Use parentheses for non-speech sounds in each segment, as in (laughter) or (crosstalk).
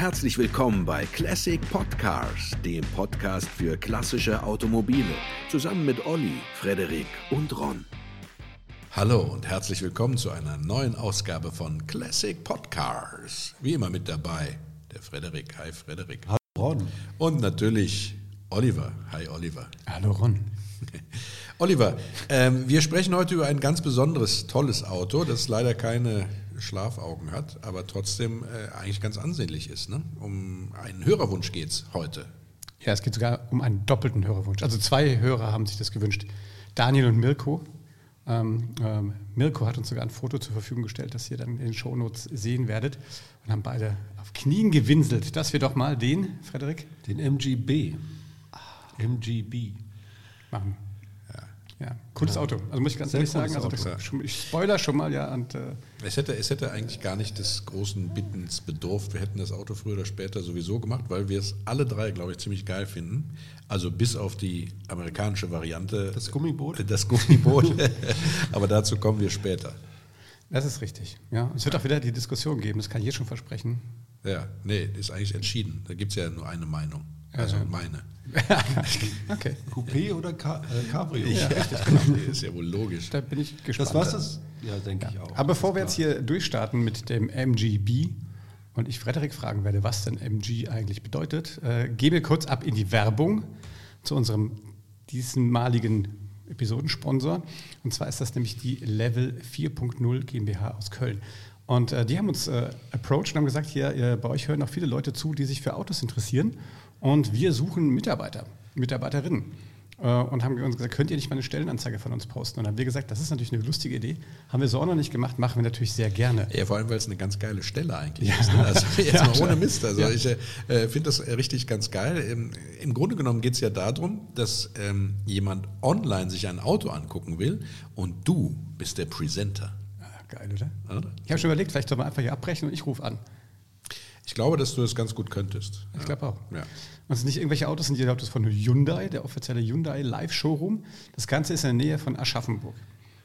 Herzlich willkommen bei Classic Podcars, dem Podcast für klassische Automobile, zusammen mit Olli, Frederik und Ron. Hallo und herzlich willkommen zu einer neuen Ausgabe von Classic Podcars. Wie immer mit dabei der Frederik. Hi Frederik. Hallo Ron. Und natürlich Oliver. Hi Oliver. (laughs) Hallo Ron. Oliver, ähm, wir sprechen heute über ein ganz besonderes, tolles Auto, das leider keine Schlafaugen hat, aber trotzdem äh, eigentlich ganz ansehnlich ist. Ne? Um einen Hörerwunsch geht es heute. Ja, es geht sogar um einen doppelten Hörerwunsch. Also zwei Hörer haben sich das gewünscht. Daniel und Mirko. Ähm, ähm, Mirko hat uns sogar ein Foto zur Verfügung gestellt, das ihr dann in den Shownotes sehen werdet. Und haben beide auf Knien gewinselt, dass wir doch mal den, Frederik? Den MGB. Ah. MGB. Machen. Ja, cooles ja. Auto. Also muss ich ganz Sehr ehrlich sagen, also schon, ich spoiler schon mal, ja. Und, äh es, hätte, es hätte eigentlich gar nicht des großen Bittens bedurft. Wir hätten das Auto früher oder später sowieso gemacht, weil wir es alle drei, glaube ich, ziemlich geil finden. Also bis auf die amerikanische Variante. Das Gummiboot? Das Gummiboot. (laughs) Aber dazu kommen wir später. Das ist richtig. Ja. Es wird auch wieder die Diskussion geben, das kann ich jetzt schon versprechen. Ja, nee, ist eigentlich entschieden. Da gibt es ja nur eine Meinung. Also ja, meine. (laughs) okay. Coupé oder Ca äh, Cabrio? Ja, richtig, genau. (laughs) ist ja wohl logisch. Da bin ich gespannt. Das war's das? Ja, denke ja. ich auch. Aber bevor wir jetzt hier durchstarten mit dem MGB und ich Frederik fragen werde, was denn MG eigentlich bedeutet, äh, gebe kurz ab in die Werbung zu unserem diesmaligen Episodensponsor. Und zwar ist das nämlich die Level 4.0 GmbH aus Köln. Und äh, die haben uns äh, approached und haben gesagt, hier, äh, bei euch hören auch viele Leute zu, die sich für Autos interessieren. Und wir suchen Mitarbeiter, Mitarbeiterinnen. Äh, und haben uns gesagt, könnt ihr nicht mal eine Stellenanzeige von uns posten? Und dann haben wir gesagt, das ist natürlich eine lustige Idee. Haben wir so auch noch nicht gemacht, machen wir natürlich sehr gerne. Ja, vor allem, weil es eine ganz geile Stelle eigentlich ja. ist. Ne? Also (laughs) jetzt ja, mal ohne Mist. Also ja. ich äh, finde das richtig ganz geil. Im, im Grunde genommen geht es ja darum, dass ähm, jemand online sich ein Auto angucken will und du bist der Presenter. Ja, geil, oder? oder? Ich habe schon überlegt, vielleicht soll man einfach hier abbrechen und ich rufe an. Ich glaube, dass du das ganz gut könntest. Ich glaube auch. Ja. Und es sind nicht irgendwelche Autos, sind die Autos von Hyundai, der offizielle Hyundai Live Showroom. Das Ganze ist in der Nähe von Aschaffenburg.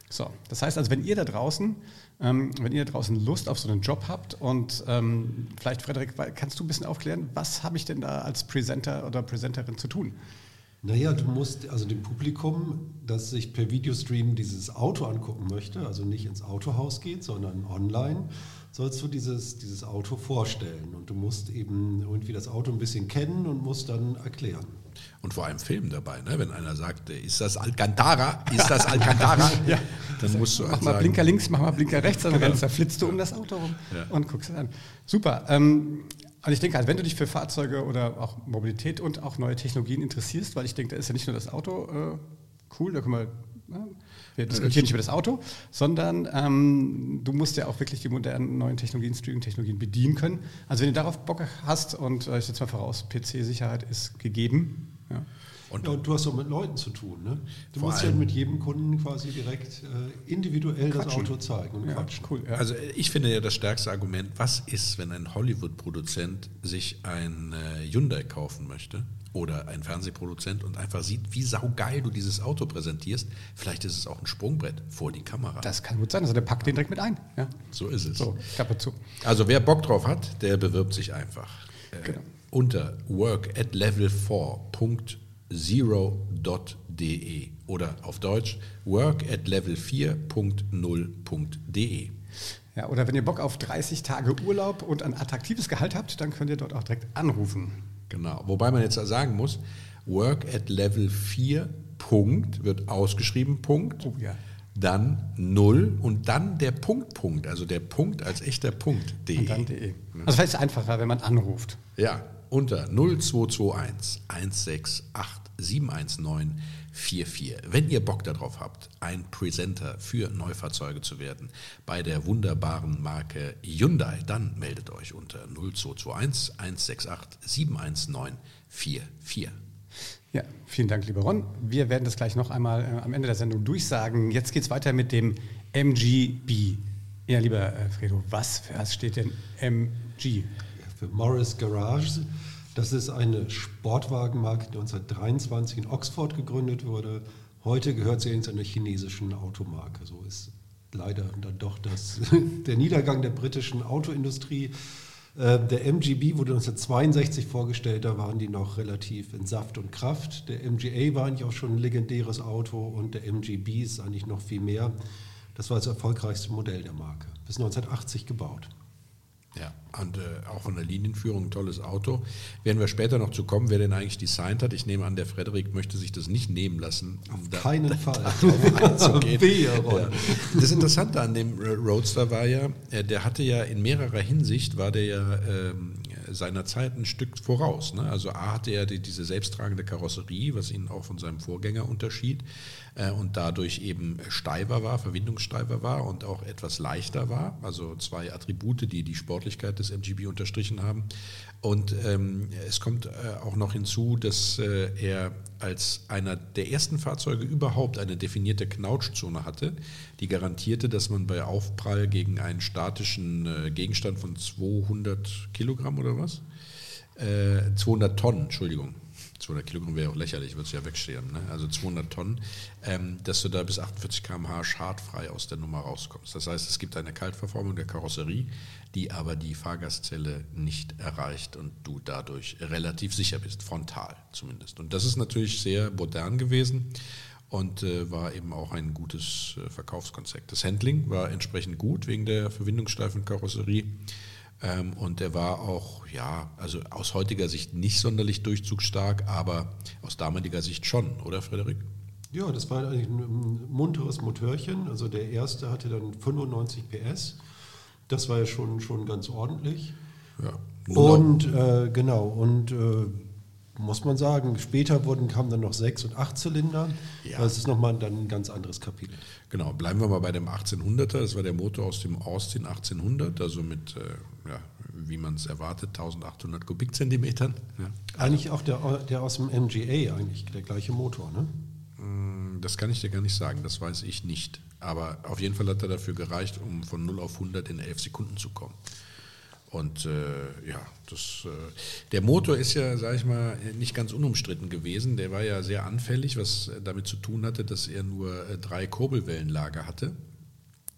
So, das heißt also, wenn ihr da draußen, ähm, wenn ihr da draußen Lust auf so einen Job habt und ähm, vielleicht, Frederik, kannst du ein bisschen aufklären, was habe ich denn da als Presenter oder Presenterin zu tun? Naja, du musst also dem Publikum, das sich per Videostream dieses Auto angucken möchte, also nicht ins Autohaus geht, sondern online, sollst du dieses, dieses Auto vorstellen. Und du musst eben irgendwie das Auto ein bisschen kennen und musst dann erklären. Und vor allem Film dabei, ne? wenn einer sagt, ist das Alcantara, ist das Alcantara, (laughs) ja. dann musst du Mach mal sagen, Blinker links, mach mal Blinker rechts, dann genau. da flitzt du um das Auto rum ja. und guckst es an. Super. Ähm, also ich denke, halt, wenn du dich für Fahrzeuge oder auch Mobilität und auch neue Technologien interessierst, weil ich denke, da ist ja nicht nur das Auto äh, cool, da können wir ne? Wir diskutieren nicht über das Auto, sondern ähm, du musst ja auch wirklich die modernen neuen Technologien, Streaming-Technologien bedienen können. Also wenn du darauf Bock hast und äh, ich setze mal voraus, PC-Sicherheit ist gegeben. Ja. Und, ja, und, du hast auch mit Leuten zu tun. Ne? Du musst ja mit jedem Kunden quasi direkt äh, individuell quatschen. das Auto zeigen und ja, quatschen. Cool, ja. Also ich finde ja das stärkste Argument, was ist, wenn ein Hollywood-Produzent sich ein äh, Hyundai kaufen möchte oder ein Fernsehproduzent und einfach sieht, wie saugeil du dieses Auto präsentierst. Vielleicht ist es auch ein Sprungbrett vor die Kamera. Das kann gut sein. Also der packt den direkt mit ein. Ja. So ist es. So, Klappe zu. Also wer Bock drauf hat, der bewirbt sich einfach. Äh, genau. unter work at level4.0.de oder auf Deutsch work at level4.0.de. Ja, oder wenn ihr Bock auf 30 Tage Urlaub und ein attraktives Gehalt habt, dann könnt ihr dort auch direkt anrufen. Genau. Wobei man jetzt sagen muss, Work at Level 4 Punkt wird ausgeschrieben Punkt. Oh, ja. Dann 0 und dann der Punkt Punkt, also der Punkt als echter Punkt. De. Und dann de. Also es ist einfacher, wenn man anruft. Ja, unter 0221 168 719 44. Wenn ihr Bock darauf habt, ein Presenter für Neufahrzeuge zu werden bei der wunderbaren Marke Hyundai, dann meldet euch unter 0221 168 719 44. Ja, vielen Dank, lieber Ron. Wir werden das gleich noch einmal äh, am Ende der Sendung durchsagen. Jetzt geht es weiter mit dem MGB. Ja, lieber äh, Fredo, was was steht denn MG? Morris Garage das ist eine Sportwagenmarke, die 1923 in Oxford gegründet wurde. Heute gehört sie zu einer chinesischen Automarke. So ist leider dann doch das, (laughs) der Niedergang der britischen Autoindustrie. Äh, der MGB wurde 1962 vorgestellt, da waren die noch relativ in Saft und Kraft. Der MGA war eigentlich auch schon ein legendäres Auto und der MGB ist eigentlich noch viel mehr. Das war das erfolgreichste Modell der Marke. Bis 1980 gebaut. Ja, und äh, auch von der Linienführung ein tolles Auto. Werden wir später noch zu kommen, wer denn eigentlich designt hat. Ich nehme an, der Frederik möchte sich das nicht nehmen lassen. Um Auf keinen (laughs) da, Fall. (laughs) ja. Das Interessante an dem Roadster war ja, äh, der hatte ja in mehrerer Hinsicht, war der ja ähm, seiner Zeit ein Stück voraus. Ne? Also A hatte er die, diese selbsttragende Karosserie, was ihn auch von seinem Vorgänger unterschied und dadurch eben steifer war, verwindungssteifer war und auch etwas leichter war. Also zwei Attribute, die die Sportlichkeit des MGB unterstrichen haben. Und ähm, es kommt äh, auch noch hinzu, dass äh, er als einer der ersten Fahrzeuge überhaupt eine definierte Knautschzone hatte, die garantierte, dass man bei Aufprall gegen einen statischen äh, Gegenstand von 200 Kilogramm oder was? 200 äh, Tonnen, Entschuldigung, 200 Kilogramm wäre auch lächerlich, würde es ja wegstehen. Ne? Also 200 Tonnen, ähm, dass du da bis 48 km/h schadfrei aus der Nummer rauskommst. Das heißt, es gibt eine Kaltverformung der Karosserie, die aber die Fahrgastzelle nicht erreicht und du dadurch relativ sicher bist, frontal zumindest. Und das ist natürlich sehr modern gewesen und äh, war eben auch ein gutes äh, Verkaufskonzept. Das Handling war entsprechend gut wegen der verwindungssteifen Karosserie. Ähm, und der war auch, ja, also aus heutiger Sicht nicht sonderlich durchzugsstark, aber aus damaliger Sicht schon, oder Frederik? Ja, das war eigentlich ein munteres Motörchen. Also der erste hatte dann 95 PS. Das war ja schon, schon ganz ordentlich. Ja. Und äh, genau, und äh, muss man sagen, später wurden, kamen dann noch sechs und acht Zylinder. Ja. Das ist nochmal dann ein ganz anderes Kapitel. Genau, bleiben wir mal bei dem 1800er. Das war der Motor aus dem Austin 1800, also mit, äh, ja, wie man es erwartet, 1800 Kubikzentimetern. Ja. Eigentlich auch der, der aus dem MGA, eigentlich der gleiche Motor, ne? Mm, das kann ich dir gar nicht sagen, das weiß ich nicht. Aber auf jeden Fall hat er dafür gereicht, um von 0 auf 100 in 11 Sekunden zu kommen. Und äh, ja, das, äh, der Motor ist ja, sage ich mal, nicht ganz unumstritten gewesen. Der war ja sehr anfällig, was damit zu tun hatte, dass er nur äh, drei Kurbelwellenlager hatte.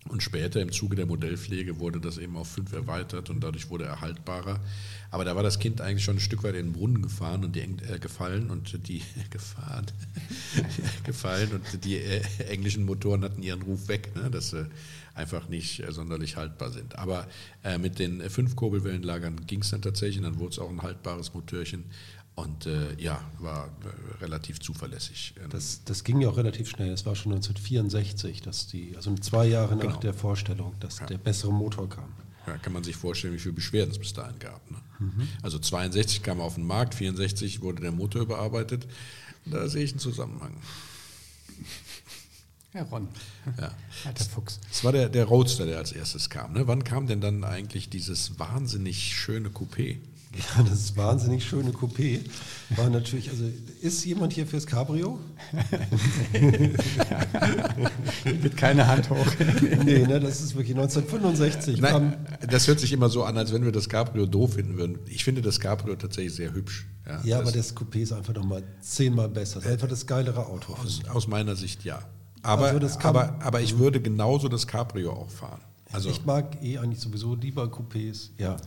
Und später im Zuge der Modellpflege wurde das eben auf fünf erweitert und dadurch wurde er haltbarer. Aber da war das Kind eigentlich schon ein Stück weit in den Brunnen gefahren und die äh, gefallen und die (laughs) gefahren, (laughs) gefallen und die äh, englischen Motoren hatten ihren Ruf weg, ne, dass sie einfach nicht äh, sonderlich haltbar sind. Aber äh, mit den fünf Kurbelwellenlagern ging es dann tatsächlich und dann wurde es auch ein haltbares Motörchen. Und äh, ja, war äh, relativ zuverlässig. Ähm, das, das ging ja auch relativ schnell. Es war schon 1964, dass die, also zwei Jahre nach genau. der Vorstellung, dass ja. der bessere Motor kam. Ja, kann man sich vorstellen, wie viele Beschwerden es bis dahin gab. Ne? Mhm. Also 62 kam er auf den Markt, 64 wurde der Motor überarbeitet. Da sehe ich einen Zusammenhang. Ja, Ron. Ja. Alter Fuchs. Es war der, der Roadster, der als erstes kam. Ne? Wann kam denn dann eigentlich dieses wahnsinnig schöne Coupé? (laughs) Ja, das wahnsinnig schöne Coupé war natürlich, also ist jemand hier fürs Cabrio? (laughs) Geht keine Hand hoch. (laughs) nee, ne, das ist wirklich 1965. Nein, das hört sich immer so an, als wenn wir das Cabrio doof finden würden. Ich finde das Cabrio tatsächlich sehr hübsch. Ja, ja das aber das Coupé ist einfach nochmal zehnmal besser. Das ist einfach das geilere Auto. Aus, aus meiner Sicht ja. Aber, also aber, aber ich würde genauso das Cabrio auch fahren. Also ich mag eh eigentlich sowieso lieber Coupés. Ja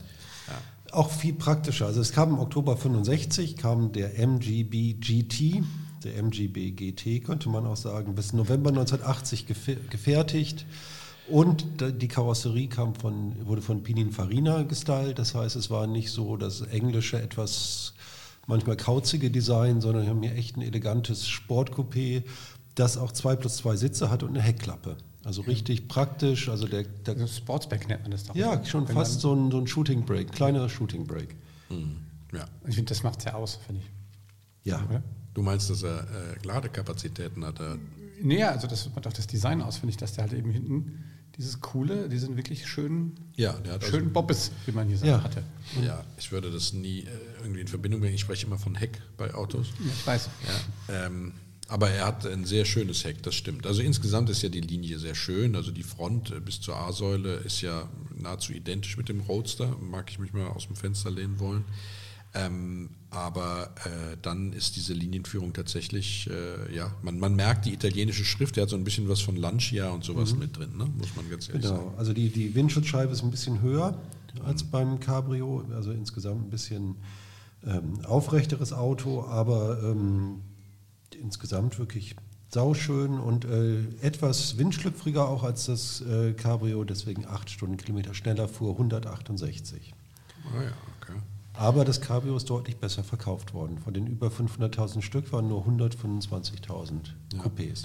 auch viel praktischer. Also es kam im Oktober 65 kam der MGB GT, der MGB GT könnte man auch sagen, bis November 1980 gefertigt. Und die Karosserie kam von, wurde von Pininfarina gestylt. Das heißt, es war nicht so das englische, etwas manchmal kauzige Design, sondern wir haben hier echt ein elegantes Sportcoupé, das auch zwei plus zwei Sitze hat und eine Heckklappe. Also richtig praktisch. Also der, der also Sportsback nennt man das doch. Ja, schon fast so ein, so ein Shooting Break, kleiner Shooting Break. Mhm. Ja. Ich finde, das macht es ja aus, finde ich. Ja. Oder? Du meinst, dass er äh, Ladekapazitäten hat? Er nee, also das macht auch das Design aus, finde ich, dass der halt eben hinten dieses coole, die sind wirklich schön, ja, der hat schön also, Bobbes, wie man hier sagt, ja. hatte. Ja, ich würde das nie äh, irgendwie in Verbindung bringen. Ich spreche immer von Heck bei Autos. Ja, ich weiß. Ja, ähm, aber er hat ein sehr schönes Heck, das stimmt. Also insgesamt ist ja die Linie sehr schön. Also die Front äh, bis zur A-Säule ist ja nahezu identisch mit dem Roadster. Mag ich mich mal aus dem Fenster lehnen wollen. Ähm, aber äh, dann ist diese Linienführung tatsächlich, äh, ja, man, man merkt die italienische Schrift, der hat so ein bisschen was von Lancia und sowas mhm. mit drin, ne? muss man ganz ehrlich genau. sagen. Genau, also die, die Windschutzscheibe ist ein bisschen höher. als beim Cabrio. Also insgesamt ein bisschen ähm, aufrechteres Auto, aber ähm, insgesamt wirklich sauschön und äh, etwas windschlüpfriger auch als das äh, Cabrio, deswegen 8 Stundenkilometer schneller fuhr 168. Ah ja, okay. Aber das Cabrio ist deutlich besser verkauft worden. Von den über 500.000 Stück waren nur 125.000 Coupés.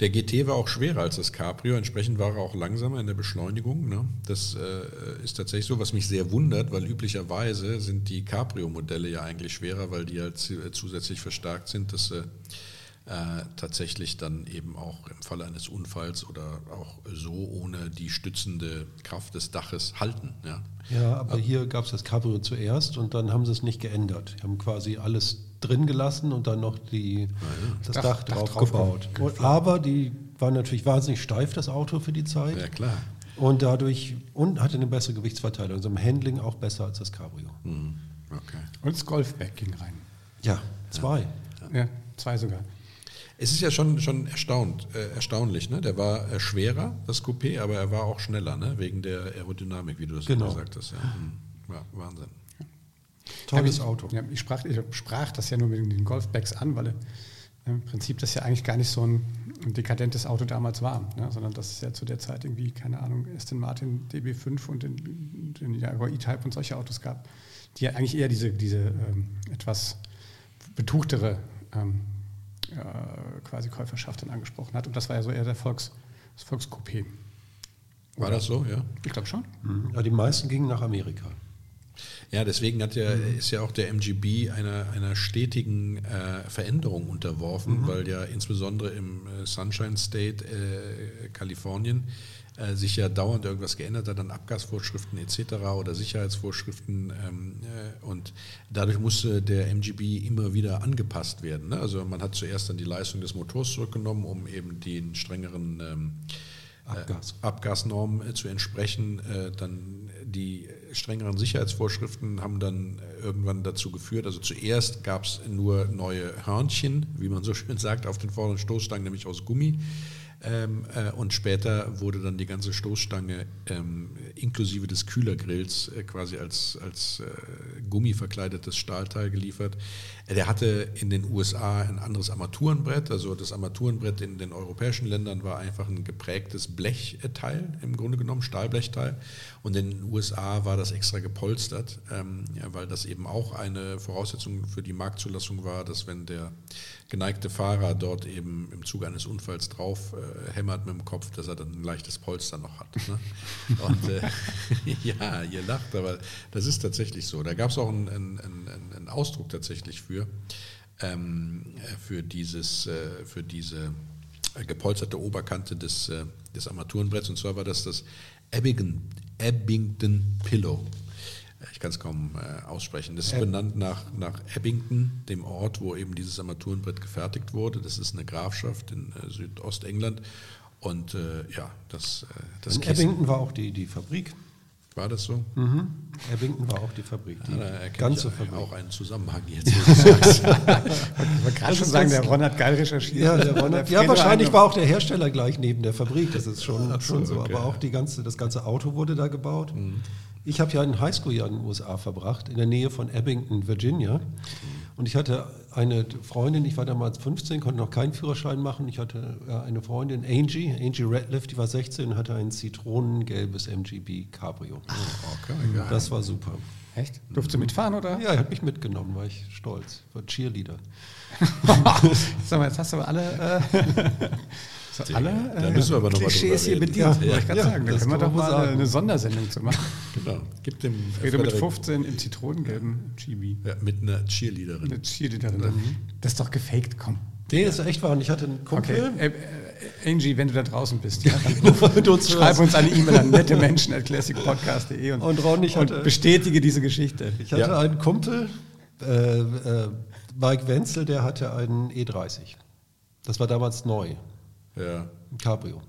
Der GT war auch schwerer als das Cabrio, entsprechend war er auch langsamer in der Beschleunigung. Ne? Das äh, ist tatsächlich so, was mich sehr wundert, weil üblicherweise sind die Cabrio-Modelle ja eigentlich schwerer, weil die halt zu- zusätzlich verstärkt sind, dass sie äh, tatsächlich dann eben auch im Falle eines Unfalls oder auch so ohne die stützende Kraft des Daches halten. Ja? Ja, aber hier gab es das Cabrio zuerst und dann haben sie es nicht geändert. Die haben quasi alles drin gelassen und dann noch die, das Dach- Dach, Dach drauf, drauf gebaut. ge- Und, aber die waren natürlich wahnsinnig steif, das Auto für die Zeit. ja, klar. Und dadurch und hatte eine bessere Gewichtsverteilung. Also im Handling auch besser als das Cabrio. Hm, Okay. Und das Golfback ging rein. Ja, zwei. Ja, zwei sogar. Es ist ja schon, schon erstaunt, äh, erstaunlich. Ne? Der war äh, schwerer, das Coupé, aber er war auch schneller, ne? wegen der Aerodynamik, wie du das Genau. gesagt hast. Ja. Hm. ja, Wahnsinn. Tolles ich, Auto. Ja, ich, sprach, ich sprach das ja nur mit den Golfbacks an, weil äh, im Prinzip das ja eigentlich gar nicht so ein, dekadentes Auto damals war, ne? sondern dass es ja zu der Zeit irgendwie, keine Ahnung, Aston Martin DB5 und den, den Jaguar E-Type und solche Autos gab, die ja eigentlich eher diese, diese ähm, etwas betuchtere ähm, äh, quasi Käuferschaft dann angesprochen hat. Und das war ja so eher der Volks, das Volkscoupé. War das so, ja? Ich glaube schon. Mhm. Ja, die meisten gingen nach Amerika. Ja, deswegen hat ja, ist ja auch der MGB einer, einer stetigen äh, Veränderung unterworfen, weil ja insbesondere im äh, Sunshine State, äh, Kalifornien, äh, sich ja dauernd irgendwas geändert hat an Abgasvorschriften etc. oder Sicherheitsvorschriften ähm, äh, und dadurch musste der MGB immer wieder angepasst werden. Ne? Also man hat zuerst dann die Leistung des Motors zurückgenommen, um eben den strengeren ähm, Abgas. äh, Abgasnormen äh, zu entsprechen. Äh, dann die strengeren Sicherheitsvorschriften haben dann irgendwann dazu geführt, also zuerst gab es nur neue Hörnchen, wie man so schön sagt, auf den vorderen Stoßstangen, nämlich aus Gummi. Ähm, äh, und später wurde dann die ganze Stoßstange ähm, inklusive des Kühlergrills quasi als, als äh, gummiverkleidetes Stahlteil geliefert. Der hatte in den USA ein anderes Armaturenbrett. Also das Armaturenbrett in den europäischen Ländern war einfach ein geprägtes Blechteil, im Grunde genommen, Stahlblechteil. Und in den USA war das extra gepolstert, ähm, weil das eben auch eine Voraussetzung für die Marktzulassung war, dass wenn der geneigte Fahrer dort eben im Zuge eines Unfalls drauf äh, hämmert mit dem Kopf, dass er dann ein leichtes Polster noch hat. Ne? (laughs) Und äh, (laughs) ja, ihr lacht, aber das ist tatsächlich so. Da gab es auch einen, einen, einen Ausdruck tatsächlich für, ähm, für, dieses, äh, für diese äh, gepolsterte Oberkante des, äh, des Armaturenbretts. Und zwar war das das Abingdon, Abingdon Pillow. Ich kann es kaum äh, aussprechen. Das ist benannt nach, nach Abingdon, dem Ort, wo eben dieses Armaturenbrett gefertigt wurde. Das ist eine Grafschaft in äh, Südostengland. Und äh, ja, das, äh, das In Kissen- Abington war auch die, die Fabrik. War das so? Mhm. Abington war auch die Fabrik. Die Ja, ganze Fabrik. auch einen Zusammenhang jetzt. (laughs) wollte gerade schon sagen, der Ron hat geil recherchiert. Ja, der Ron, ja Fredo wahrscheinlich war auch der Hersteller gleich neben der Fabrik. Das ist schon, Ach so, schon so. okay. Aber auch die ganze, das ganze Auto wurde da gebaut. Ich habe ja ein Highschool-Jahr in den USA verbracht, in der Nähe von Abington, Virginia. Und ich hatte eine Freundin, ich war damals 15, konnte noch keinen Führerschein machen. Ich hatte äh, eine Freundin, Angie, Angie Radcliffe, die war 16 und hatte ein zitronengelbes MGB Cabrio. Okay, ja. Das war super. Echt? Durfte mitfahren, oder? Ja, er hat mich mitgenommen, war ich stolz. War Cheerleader. (laughs) Sag mal, jetzt hast du aber alle, äh, so alle da müssen wir aber noch mal Klischees hier bedient, wollte Ja, ich gerade ja, sagen. Da das können wir doch mal sagen. eine Sondersendung zu machen. (laughs) Genau. Gib dem Fredo mit Frederik- 15 im zitronengelben Chibi. ja, mit einer Cheerleaderin. Eine Cheerleaderin. Das ist doch gefaked, komm. Nee, ist echt wahr. Und ich hatte einen Okay, Kumpel. äh, äh, Angie, wenn du da draußen bist, ja, dann (laughs) Wenn du uns schreib uns eine E-Mail an nettemenschen.classicpodcast.de und, Und Ron, ich hatte- und bestätige diese Geschichte. Ich hatte Ja. einen Kumpel, äh, äh, Mike Wenzel, der hatte einen E30. Das war damals neu, Ja. ein Cabrio.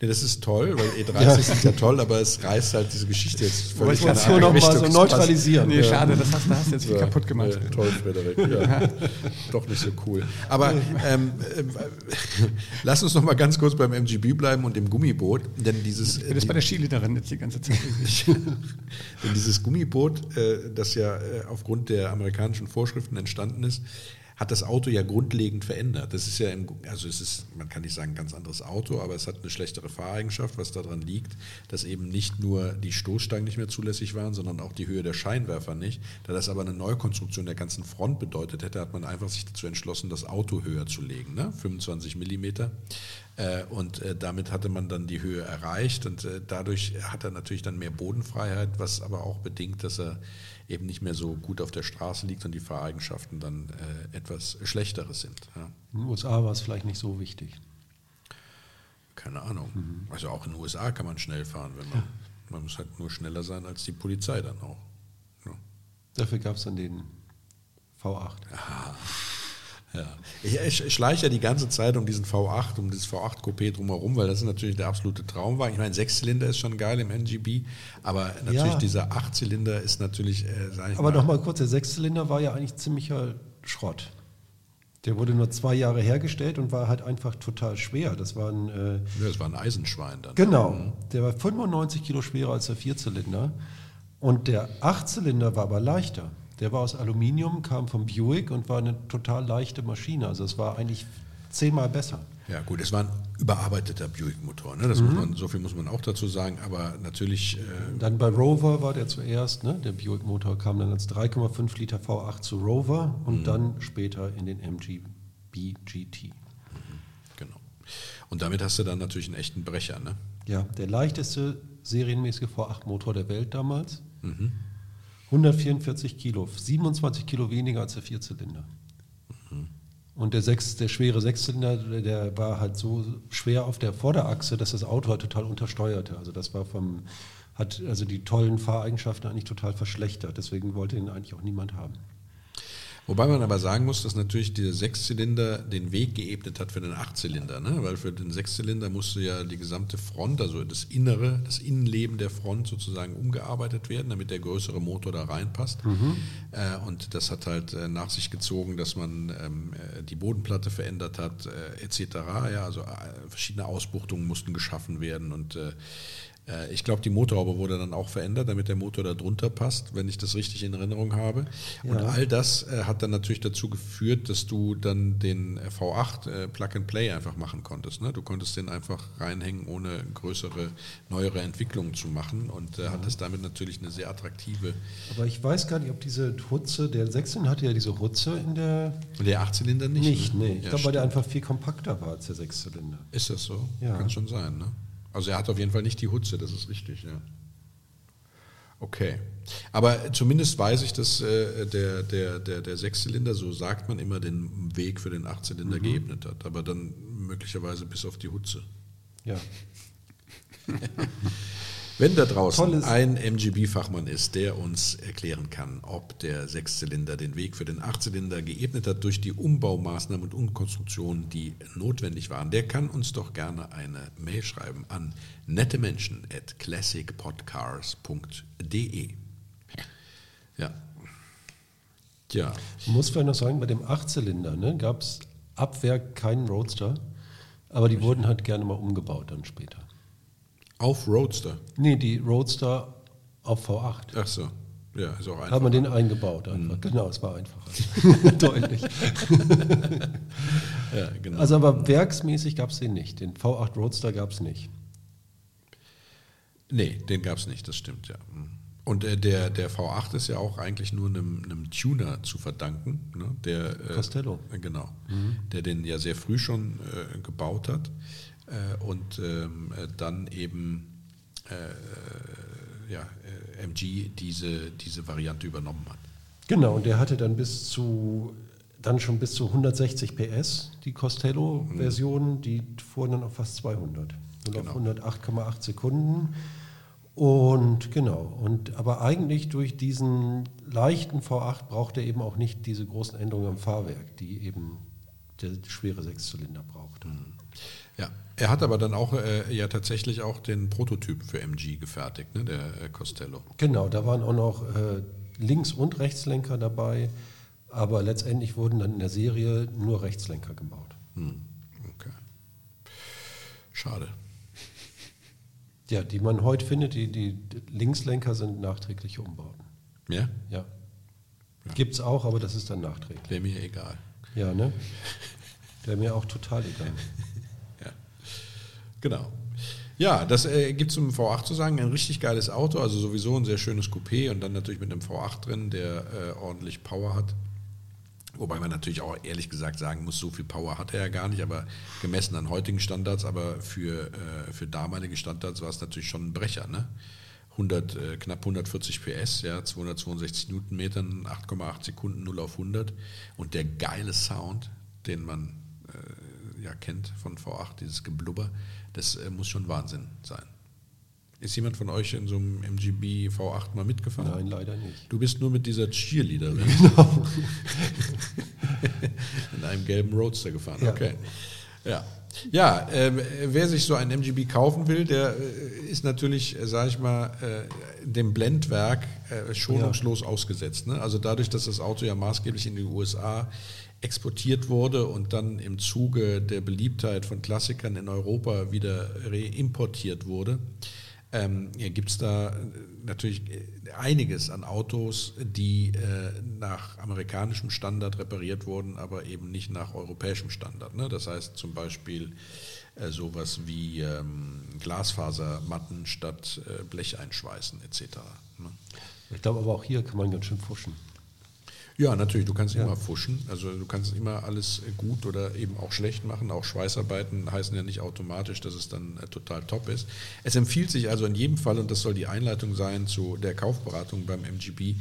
Nee, das ist toll, weil E30 ja. sind ja toll, aber es reißt halt diese Geschichte jetzt völlig in eine noch mal so neutralisieren. Nee, schade, das hast, das hast jetzt viel ja, kaputt gemacht. Ja, toll, Frederik. Ja. Doch nicht so cool. Aber ähm, äh, lass uns noch mal ganz kurz beim MGB bleiben und dem Gummiboot, denn dieses... Ich bin jetzt bei der Skiliederin jetzt die ganze Zeit. (laughs) denn dieses Gummiboot, äh, das ja äh, aufgrund der amerikanischen Vorschriften entstanden ist, hat das Auto ja grundlegend verändert. Das ist ja, im, also es ist, man kann nicht sagen ein ganz anderes Auto, aber es hat eine schlechtere Fahreigenschaft, was daran liegt, dass eben nicht nur die Stoßstangen nicht mehr zulässig waren, sondern auch die Höhe der Scheinwerfer nicht. Da das aber eine Neukonstruktion der ganzen Front bedeutet hätte, hat man einfach sich dazu entschlossen, das Auto höher zu legen, ne? 25 Millimeter. Äh, und äh, damit hatte man dann die Höhe erreicht und äh, dadurch hat er natürlich dann mehr Bodenfreiheit, was aber auch bedingt, dass er eben nicht mehr so gut auf der Straße liegt und die Fahreigenschaften dann äh, etwas schlechteres sind. Ja. In den USA war es vielleicht nicht so wichtig. Keine Ahnung. Mhm. Also auch in den USA kann man schnell fahren, wenn man, man muss halt nur schneller sein als die Polizei dann auch. Ja. Dafür gab es dann den V8. Ja. Ja. Ich, ich, schleiche ja die ganze Zeit um diesen V8, um dieses V8-Coupé drumherum, weil das ist natürlich der absolute Traumwagen. Ich meine, Sechszylinder ist schon geil im NGB, aber natürlich ja. dieser Achtzylinder ist natürlich. Äh, aber nochmal kurz, der Sechszylinder war ja eigentlich ziemlicher Schrott. Der wurde nur zwei Jahre hergestellt und war halt einfach total schwer. Das war ein, äh, ja, das war ein Eisenschwein dann. Genau. Mhm. Der war 95 Kilo schwerer als der Vierzylinder. Und der Achtzylinder war aber leichter. Der war aus Aluminium, kam vom Buick und war eine total leichte Maschine. Also es war eigentlich zehnmal besser. Ja gut, es war ein überarbeiteter Buick-Motor. Ne? mhm. so viel muss man auch dazu sagen. Aber natürlich. Äh dann bei Rover war der zuerst. Ne? Der Buick-Motor kam dann als 3,5 Liter V8 zu Rover und mhm. dann später in den MGB GT. Mhm, genau. Und damit hast du dann natürlich einen echten Brecher. Ne? Ja, der leichteste serienmäßige V8-Motor der Welt damals. Mhm. 144 Kilo, 27 Kilo weniger als der Vierzylinder. Mhm. Und der, sechs, der schwere Sechszylinder, der war halt so schwer auf der Vorderachse, dass das Auto halt total untersteuerte. Also das war vom, hat also die tollen Fahreigenschaften eigentlich total verschlechtert. Deswegen wollte ihn eigentlich auch niemand haben. Wobei man aber sagen muss, dass natürlich der Sechszylinder den Weg geebnet hat für den Achtzylinder. Ne? Weil für den Sechszylinder musste ja die gesamte Front, also das Innere, das Innenleben der Front sozusagen umgearbeitet werden, damit der größere Motor da reinpasst. Mhm. Äh, und das hat halt äh, nach sich gezogen, dass man ähm, äh, die Bodenplatte verändert hat, etc. Ja, also verschiedene Ausbuchtungen mussten geschaffen werden und ich glaube, die Motorhaube wurde dann auch verändert, damit der Motor da drunter passt, wenn ich das richtig in Erinnerung habe. Ja. Und all das äh, hat dann natürlich dazu geführt, dass du dann den V8 äh, Plug and Play einfach machen konntest. Ne? Du konntest den einfach reinhängen, ohne größere, neuere Entwicklungen zu machen und ja. hattest damit natürlich eine sehr attraktive. Aber ich weiß gar nicht, ob diese Hutze, der Sechszylinder hatte ja diese Hutze in der. Der Achtzylinder nicht? Nicht, ne? nee. Ich ja, glaube, weil der einfach viel kompakter war als der Sechszylinder. Ist das so? Ja. Kann schon sein, ne? Also er hat auf jeden Fall nicht die Hutze, das ist richtig, ja. Okay. Aber zumindest weiß ich, dass äh, der, der, der, der Sechszylinder, so sagt man immer, den Weg für den Achtzylinder mhm. geebnet hat. Aber dann möglicherweise bis auf die Hutze. Ja. (laughs) Wenn da draußen Tolles. ein MGB-Fachmann ist, der uns erklären kann, ob der Sechszylinder den Weg für den Achtzylinder geebnet hat durch die Umbaumaßnahmen und Umkonstruktionen, die notwendig waren, der kann uns doch gerne eine Mail schreiben an nettemenschen at classicpodcars.de. Ja. Ja. Ich muss vielleicht noch sagen, bei dem Achtzylinder ne, gab es ab Werk keinen Roadster, aber die wurden halt gerne mal umgebaut dann später. Auf Roadster? Nee, die Roadster auf V8. Ach so. Ja, ist auch einfacher. Hat man den eingebaut einfach. Mhm. Genau, es war einfacher. (laughs) Deutlich. ja, genau. Also aber werksmäßig gab es den nicht. Den V8 Roadster gab es nicht. Nee, den gab es nicht, das stimmt, ja. Mhm. Und äh, der, der V8 ist ja auch eigentlich nur einem, einem Tuner zu verdanken. Ne? Der, äh, Costello. Äh, genau. Mhm. Der den ja sehr früh schon äh, gebaut hat. Äh, und ähm, äh, dann eben äh, ja, MG diese, diese Variante übernommen hat. Genau, und der hatte dann bis zu dann schon bis zu 160 PS, die Costello-Version, mhm. die fuhren dann auf fast 200. Und genau. auf 108,8 Sekunden. Und genau, und aber eigentlich durch diesen leichten V8 braucht er eben auch nicht diese großen Änderungen am Fahrwerk, die eben der schwere Sechszylinder braucht. Mhm. Ja, er hat aber dann auch äh, ja tatsächlich auch den Prototyp für MG gefertigt, ne, der äh, Costello. Genau, da waren auch noch äh, Links- und Rechtslenker dabei, aber letztendlich wurden dann in der Serie nur Rechtslenker gebaut. Hm, okay. Schade. Ja, die man heute findet, die, die Linkslenker sind nachträgliche Umbauten. Ja? Ja. Gibt es auch, aber das ist dann nachträglich. Wäre mir egal. Ja, ne? Wäre mir auch total egal. Genau. Ja, das äh, gibt zum V8 zu sagen, ein richtig geiles Auto, also sowieso ein sehr schönes Coupé und dann natürlich mit einem V8 drin, der äh, ordentlich Power hat. Wobei man natürlich auch ehrlich gesagt sagen muss, so viel Power hat er ja gar nicht, aber gemessen an heutigen Standards, aber für, äh, für damalige Standards war es natürlich schon ein Brecher. Ne? 100, äh, knapp 140 PS, ja, 262 Newtonmetern, 8,8 Sekunden 0 auf 100 und der geile Sound, den man äh, ja kennt von V8, dieses Geblubber, das äh, muss schon Wahnsinn sein. Ist jemand von euch in so einem MGB V8 mal mitgefahren? Nein, leider nicht. Du bist nur mit dieser Cheerleaderin (laughs) Genau. (laughs) in einem gelben Roadster gefahren. Ja. Okay. Ja, ja ähm, wer sich so ein MGB kaufen will, der äh, ist natürlich, äh, sage ich mal, äh, dem Blendwerk äh, schonungslos ausgesetzt. Ne? Also dadurch, dass das Auto ja maßgeblich in die USA exportiert wurde und dann im Zuge der Beliebtheit von Klassikern in Europa wieder reimportiert wurde, ähm, gibt es da natürlich einiges an Autos, die äh, nach amerikanischem Standard repariert wurden, aber eben nicht nach europäischem Standard. Ne? Das heißt zum Beispiel äh, sowas wie ähm, Glasfasermatten statt äh, Blech einschweißen etc. Ne? Ich glaube aber auch hier kann man ganz schön fuschen. Ja, natürlich, du kannst immer fuschen. Also du kannst immer alles gut oder eben auch schlecht machen. Auch Schweißarbeiten heißen ja nicht automatisch, dass es dann äh, total top ist. Es empfiehlt sich also in jedem Fall, und das soll die Einleitung sein zu der Kaufberatung beim MGB,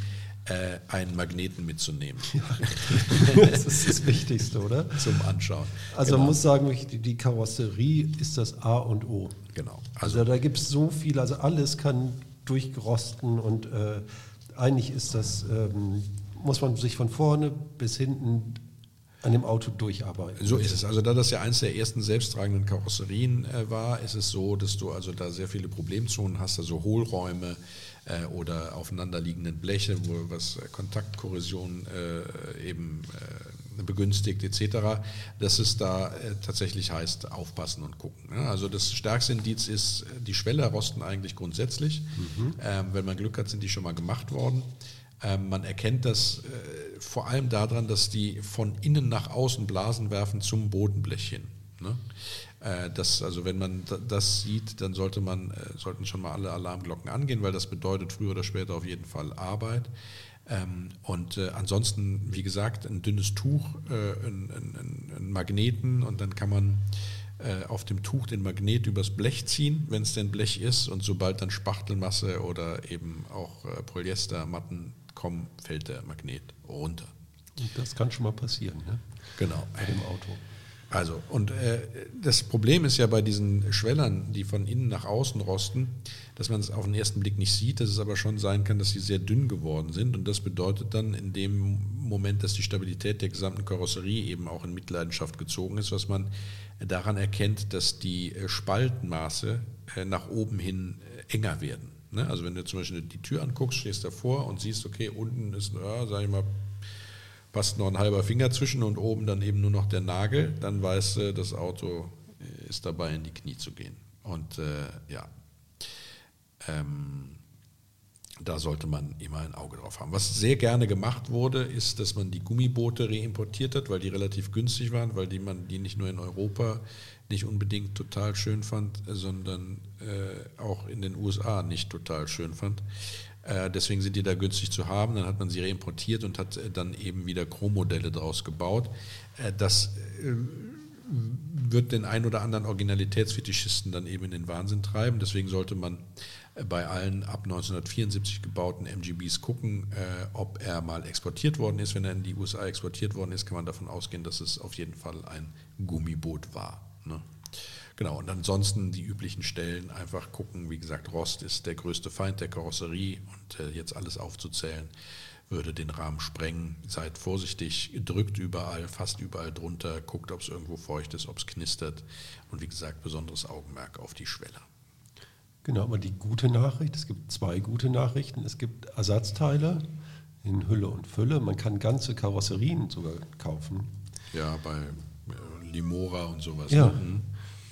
äh, einen Magneten mitzunehmen (laughs) das ist das Wichtigste, oder? zum Anschauen. Also genau. man muss sagen, die Karosserie ist das A und O. genau. Also da gibt es so viel, also alles kann durchrosten und äh, eigentlich ist das, ähm, muss man sich von vorne bis hinten an dem Auto durcharbeiten. So ist es. Also da das ja eins der ersten selbsttragenden Karosserien äh, war, ist es so, dass du also da sehr viele Problemzonen hast, also Hohlräume äh, oder aufeinanderliegenden Bleche, wo was Kontaktkorrosion äh, eben äh, begünstigt etc., dass es da äh, tatsächlich heißt, aufpassen und gucken. Ne? Also das stärkste Indiz ist, äh, die Schwelle rosten eigentlich grundsätzlich. Ähm, wenn man Glück hat, sind die schon mal gemacht worden. Ähm, man erkennt das äh, vor allem daran, dass die von innen nach außen Blasen werfen zum Bodenblech hin. Ne? Äh, das, also wenn man da- das sieht, dann sollte man, äh, sollten schon mal alle Alarmglocken angehen, weil das bedeutet früher oder später auf jeden Fall Arbeit. Ähm, und ansonsten, wie gesagt, ein dünnes Tuch, äh, ein, ein, ein, ein Magneten und dann kann man auf dem Tuch den Magnet übers Blech ziehen, wenn es denn Blech ist. Und sobald dann Spachtelmasse oder eben auch Polyestermatten kommen, fällt der Magnet runter. Das kann schon mal passieren, ne? Genau. Bei dem Auto. Also, und äh, das Problem ist ja bei diesen Schwellern, die von innen nach außen rosten, dass man es auf den ersten Blick nicht sieht, dass es aber schon sein kann, dass sie sehr dünn geworden sind. Und das bedeutet dann in dem Moment, dass die Stabilität der gesamten Karosserie eben auch in Mitleidenschaft gezogen ist, was man daran erkennt, dass die äh, Spaltenmaße äh, nach oben hin äh, enger werden. Ne? Also wenn du zum Beispiel die Tür anguckst, stehst davor und siehst, okay, unten ist, ja, sag ich mal, passt noch ein halber Finger zwischen und oben dann eben nur noch der Nagel, dann weißt du, das Auto ist dabei, in die Knie zu gehen. Und äh, ja, ähm, da sollte man immer ein Auge drauf haben. Was sehr gerne gemacht wurde, ist, dass man die Gummiboote reimportiert hat, weil die relativ günstig waren, weil die man die nicht nur in Europa nicht unbedingt total schön fand, sondern äh, auch in den USA nicht total schön fand. Äh, deswegen sind die da günstig zu haben. Dann hat man sie reimportiert und hat äh, dann eben wieder Chrommodelle daraus gebaut. Äh, das äh, wird den ein oder anderen Originalitätsfetischisten dann eben in den Wahnsinn treiben. Deswegen sollte man äh, bei allen ab 1974 gebauten MGBs gucken, äh, ob er mal exportiert worden ist. Wenn er in die USA exportiert worden ist, kann man davon ausgehen, dass es auf jeden Fall ein Gummiboot war. Ne? Genau, und ansonsten die üblichen Stellen einfach gucken. Wie gesagt, Rost ist der größte Feind der Karosserie und äh, jetzt alles aufzuzählen, würde den Rahmen sprengen. Seid vorsichtig, drückt überall, fast überall drunter, guckt, ob es irgendwo feucht ist, ob es knistert und wie gesagt, besonderes Augenmerk auf die Schwelle. Genau, aber die gute Nachricht, es gibt zwei gute Nachrichten. Es gibt Ersatzteile in Hülle und Fülle. Man kann ganze Karosserien sogar kaufen. Ja, bei Limora und sowas. Ja. Ne? Mhm.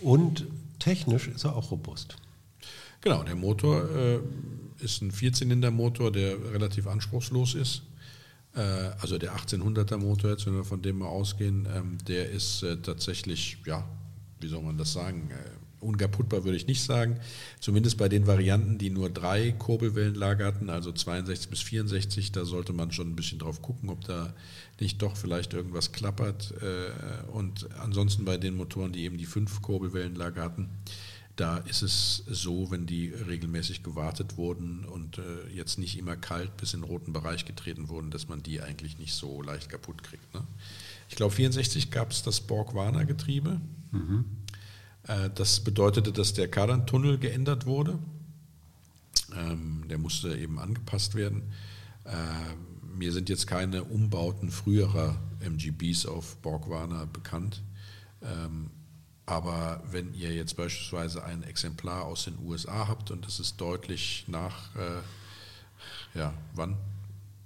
Und technisch ist er auch robust. Genau, der Motor äh, ist ein Vierzylindermotor, der relativ anspruchslos ist. Äh, also der 1800er Motor, jetzt, wenn wir von dem mal ausgehen, ähm, der ist äh, tatsächlich, ja, wie soll man das sagen, äh, unkaputtbar würde ich nicht sagen. Zumindest bei den Varianten, die nur drei Kurbelwellenlager hatten, also 62 bis 64, da sollte man schon ein bisschen drauf gucken, ob da nicht doch vielleicht irgendwas klappert. Äh, Und ansonsten bei den Motoren, die eben die fünf Kurbelwellenlager hatten, da ist es so, wenn die regelmäßig gewartet wurden und äh, jetzt nicht immer kalt bis in den roten Bereich getreten wurden, dass man die eigentlich nicht so leicht kaputt kriegt. Ne? Ich glaube, 64 gab es das Borg-Warner-Getriebe. Äh, das bedeutete, dass der Kardantunnel geändert wurde. Ähm, der musste eben angepasst werden. Äh, mir sind jetzt keine Umbauten früherer MGBs auf Borg-Warner bekannt. Ähm, aber wenn ihr jetzt beispielsweise ein Exemplar aus den USA habt und das ist deutlich nach, äh, ja, wann?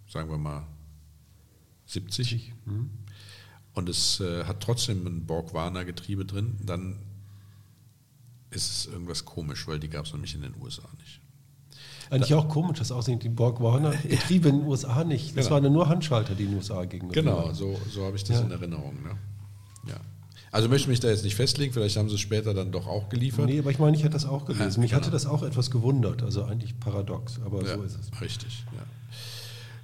Sagen wir mal 70. Und es äh, hat trotzdem ein Borg-Warner-Getriebe drin, dann ist es irgendwas komisch, weil die gab es nämlich in den USA nicht. Eigentlich auch komisch, dass aussehen die Borg Warner Getriebe (laughs) in den USA nicht. Das Genau. waren nur Handschalter, die in den USA gingen. Genau, so, so habe ich das Ja. in Erinnerung. Ne? Ja. Also möchte mich da jetzt nicht festlegen, vielleicht haben sie es später dann doch auch geliefert. Nee, aber ich meine, ich hätte das auch gelesen. Ja, Mich hatte genau. das auch etwas gewundert. Also eigentlich paradox, aber ja, so ist es. Richtig, ja.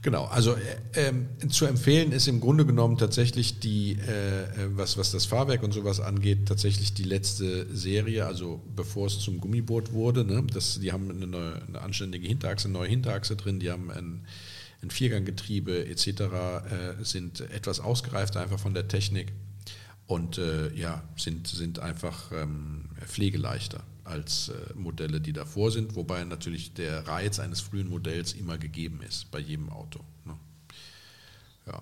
Genau, also äh, ähm, zu empfehlen ist im Grunde genommen tatsächlich die, äh, äh, was, was das Fahrwerk und sowas angeht, tatsächlich die letzte Serie, also bevor es zum Gummiboot wurde. Ne, das, die haben eine, neue, eine anständige Hinterachse, eine neue Hinterachse drin, die haben ein, ein Vierganggetriebe etc., äh, sind etwas ausgereift einfach von der Technik und äh, ja, sind, sind einfach ähm, pflegeleichter als äh, Modelle, die davor sind, wobei natürlich der Reiz eines frühen Modells immer gegeben ist bei jedem Auto. Ne? Ja.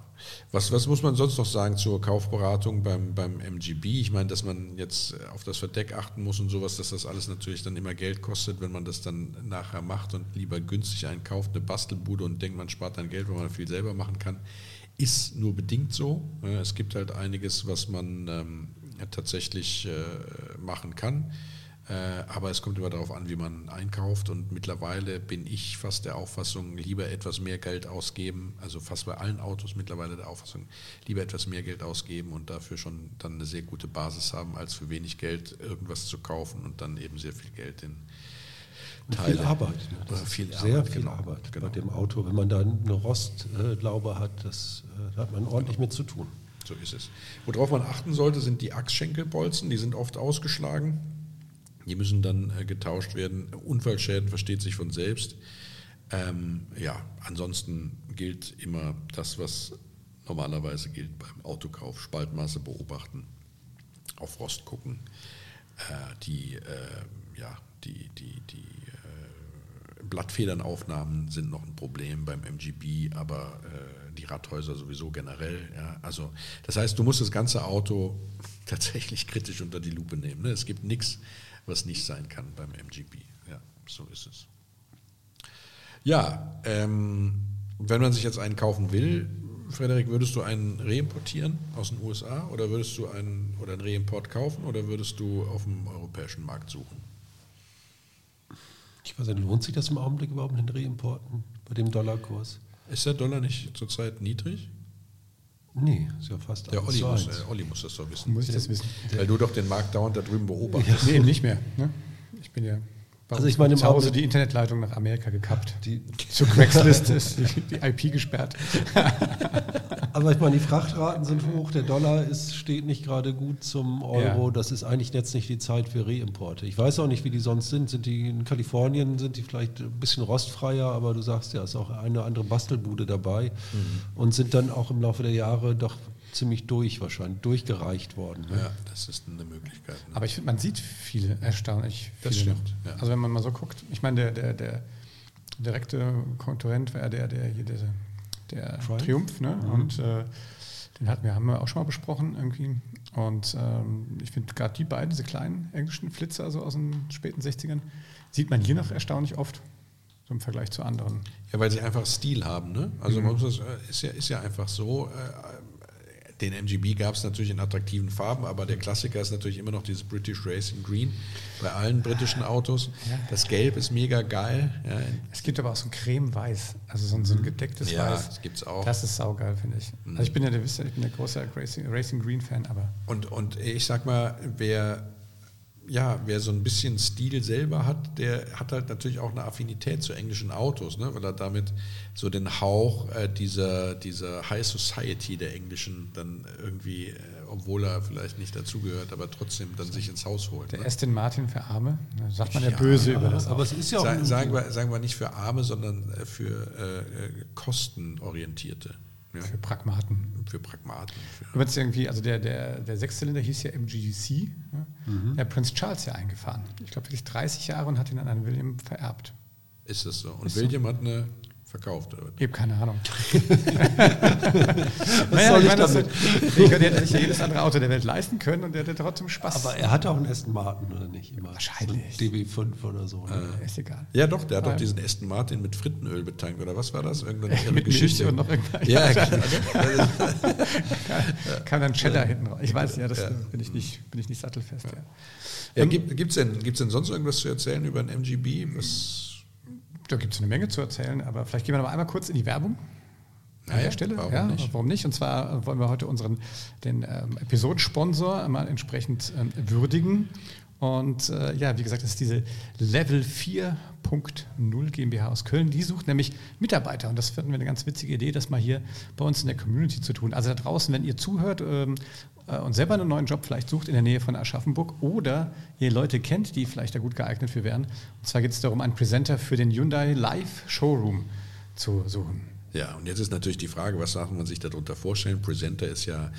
Was, was muss man sonst noch sagen zur Kaufberatung beim, beim MGB? Ich meine, dass man jetzt auf das Verdeck achten muss und sowas, dass das alles natürlich dann immer Geld kostet, wenn man das dann nachher macht und lieber günstig einkauft, eine Bastelbude und denkt, man spart dann Geld, weil man viel selber machen kann. Ist nur bedingt so. Ja, Es gibt halt einiges, was man ähm, tatsächlich äh, machen kann. Äh, aber es kommt immer darauf an, wie man einkauft. Und mittlerweile bin ich fast der Auffassung, lieber etwas mehr Geld ausgeben, also fast bei allen Autos mittlerweile der Auffassung, lieber etwas mehr Geld ausgeben und dafür schon dann eine sehr gute Basis haben, als für wenig Geld irgendwas zu kaufen und dann eben sehr viel Geld in Und Teile. viel Arbeit. Ne? Oder viel sehr Arbeit, viel genau, Arbeit genau. bei dem Auto. Wenn man da eine Rostlaube hat, das, äh, da hat man ordentlich mit zu tun. So ist es. Worauf man achten sollte, sind die Achsschenkelbolzen. Die sind oft ausgeschlagen. Die müssen dann äh, getauscht werden. Unfallschäden versteht sich von selbst. Ähm, ja, ansonsten gilt immer das, was normalerweise gilt beim Autokauf. Spaltmaße beobachten, auf Rost gucken. Äh, die, äh, ja, die, die, die äh, Blattfedernaufnahmen sind noch ein Problem beim MGB, aber äh, die Radhäuser sowieso generell. Ja. Also, das heißt, du musst das ganze Auto (laughs) tatsächlich kritisch unter die Lupe nehmen. Ne? Es gibt nichts, was nicht sein kann beim MGB. Ja, so ist es. Ja, ähm, wenn man sich jetzt einen kaufen will, Frederik, würdest du einen reimportieren aus den USA oder würdest du einen oder einen Reimport kaufen oder würdest du auf dem europäischen Markt suchen? Ich weiß nicht, lohnt sich das im Augenblick überhaupt mit den Reimporten bei dem Dollarkurs? Ist der Dollar nicht zurzeit niedrig? Nee, ist ja fast Der Olli muss, äh, Olli muss das doch wissen. Muss ich das wissen? Weil du doch den Markt dauernd da drüben beobachtest. Nee, nicht mehr. Ne? Ich bin ja Also ich meine, im zu Hause die Internetleitung nach Amerika gekappt. Die, Zu Craigslist (laughs) ist die, die IP gesperrt. (laughs) aber ich meine, die Frachtraten sind hoch, der Dollar ist, steht nicht gerade gut zum Euro. Ja. Das ist eigentlich jetzt nicht die Zeit für Reimporte. Ich weiß auch nicht, wie die sonst sind. Sind die in Kalifornien, sind die vielleicht ein bisschen rostfreier, aber du sagst ja, ist auch eine andere Bastelbude dabei Mhm. und sind dann auch im Laufe der Jahre doch ziemlich durch wahrscheinlich, durchgereicht worden. Ne? Ja, das ist eine Möglichkeit. Ne? Aber ich finde, man sieht viele, erstaunlich viele Das stimmt, ja. Also wenn man mal so guckt, ich meine, der, der, der direkte Konkurrent wäre der, der hier, der, der Triumph. Triumph, ne? Und äh, den hatten wir, haben wir auch schon mal besprochen irgendwie. Und ähm, ich finde gerade die beiden, diese kleinen englischen Flitzer so aus den späten 60ern, sieht man hier noch erstaunlich oft, so im Vergleich zu anderen. Ja, weil sie einfach Stil haben. Ne? Also man muss, das, äh, ist, ja, ist ja einfach so. Den MGB gab es natürlich in attraktiven Farben, aber der Klassiker ist natürlich immer noch dieses British Racing Green bei allen britischen Autos. Das Gelb ist mega geil. Ja, Es gibt aber auch so ein Creme-Weiß, also so ein, so ein gedecktes Ja, Weiß. das gibt's auch. Das ist saugeil, finde ich. Also ich bin ja, der, ich bin der große Racing, Racing Green-Fan, aber Und, und ich sag mal, wer, ja, wer so ein bisschen Stil selber hat, der hat halt natürlich auch eine Affinität zu englischen Autos, ne? weil er damit so den Hauch äh, dieser, dieser High Society der Englischen dann irgendwie, äh, obwohl er vielleicht nicht dazugehört, aber trotzdem dann sich ins Haus holt. der Ne? Aston Martin für Arme, da sagt man ja, Ja, böse über das. Aber es ist ja auch Sa sagen, wir, sagen wir nicht für Arme, sondern äh, für äh, äh, Kostenorientierte. Ja? Für Pragmaten. Für Pragmaten. Für Übrigens irgendwie, also der, der, der Sechszylinder hieß ja MGC. Ne? Mhm. Der hat Prinz Charles ja eingefahren. Ich glaube wirklich 30 Jahre und hat ihn an einen William vererbt. ist es so. Und Ist so. William hat eine verkauft. Oder? Ich habe keine Ahnung. Was soll ich meine, das- damit? ich könnte hätte sich ja jedes andere Auto der Welt leisten können und der hätte trotzdem Spaß. Aber er hatte auch einen Aston Martin, oder nicht? Immer. Wahrscheinlich. So ein DB5 oder so. Ne? ist egal. Ja, doch, der hat doch diesen Aston Martin mit Frittenöl betankt, oder was war das? Irgendeine irre Mit Milch und noch irgendwas. Ja, Ja, (laughs) genau. Kam dann Cheddar hinten raus. Ich weiß ja, das bin, ich nicht, bin ich nicht sattelfest. Ja. ja, gibt es denn, gibt's denn sonst irgendwas zu erzählen über ein MGB? Was, Da gibt es eine Menge zu erzählen, aber vielleicht gehen wir noch einmal kurz in die Werbung. An Naja, der Stelle, warum ja, nicht? warum nicht? Und zwar wollen wir heute unseren den ähm, Episodensponsor mal entsprechend ähm, würdigen. Und äh, ja, wie gesagt, das ist diese Level 4.0 GmbH aus Köln. Die sucht nämlich Mitarbeiter. Und das finden wir eine ganz witzige Idee, das mal hier bei uns in der Community zu tun. Also da draußen, wenn ihr zuhört ähm, äh, und selber einen neuen Job vielleicht sucht in der Nähe von Aschaffenburg oder ihr Leute kennt, die vielleicht da gut geeignet für wären. Und zwar geht es darum, einen Presenter für den Hyundai Live Showroom zu suchen. Ja, und jetzt ist natürlich die Frage, was darf man sich darunter vorstellen? Presenter ist ja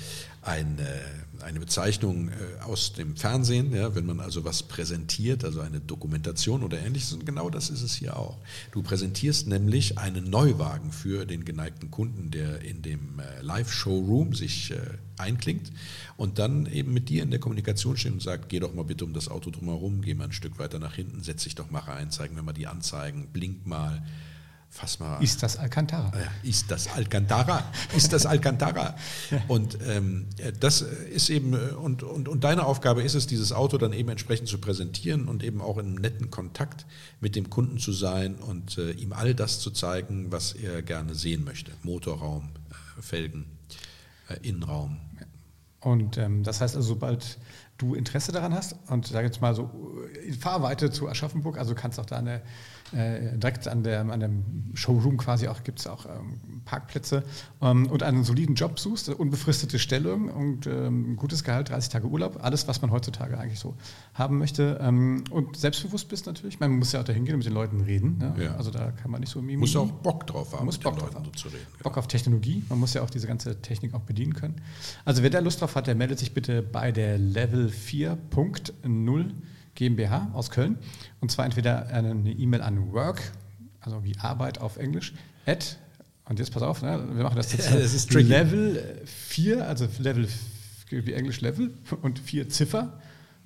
ein, äh, eine Bezeichnung äh, aus dem Fernsehen, ja, wenn man also was präsentiert, also eine Dokumentation oder ähnliches. Und genau das ist es hier auch. Du präsentierst nämlich einen Neuwagen für den geneigten Kunden, der in dem äh, Live-Showroom sich äh, einklingt und dann eben mit dir in der Kommunikation steht und sagt, geh doch mal bitte um das Auto drumherum, geh mal ein Stück weiter nach hinten, setz dich doch mal rein, zeigen wir mal die Anzeigen, blink mal, fass mal Ist das Alcantara? ist das Alcantara? Ist das Alcantara? Und ähm, das ist eben, äh, und, und, und deine Aufgabe ist es, dieses Auto dann eben entsprechend zu präsentieren und eben auch in einem netten Kontakt mit dem Kunden zu sein und äh, ihm all das zu zeigen, was er gerne sehen möchte. Motorraum, äh, Felgen, äh, Innenraum. Und ähm, das heißt also, sobald du Interesse daran hast und sag jetzt mal so in Fahrweite zu Aschaffenburg, also kannst auch da eine, äh, direkt an, der, an dem Showroom quasi auch gibt es auch ähm, Parkplätze ähm, und einen soliden Job suchst, unbefristete Stellung und ähm, gutes Gehalt, 30 Tage Urlaub, alles, was man heutzutage eigentlich so haben möchte ähm, und selbstbewusst bist natürlich. Man muss ja auch dahin gehen und mit den Leuten reden. Ne? Ja. Also da kann man nicht so mimimi. Muss auch Bock drauf haben, muss mit Bock den drauf Leuten haben. so zu reden. Bock auf Technologie. Man muss ja auch diese ganze Technik auch bedienen können. Also wer da Lust drauf hat, der meldet sich bitte bei der Level 4.0 GmbH aus Köln. Und zwar entweder eine E-Mail an Work, also wie Arbeit auf Englisch, at, und jetzt pass auf, ne, wir machen das (laughs) jetzt. Ja, das ist tricky. Level 4, also Level wie Englisch Level und vier Ziffer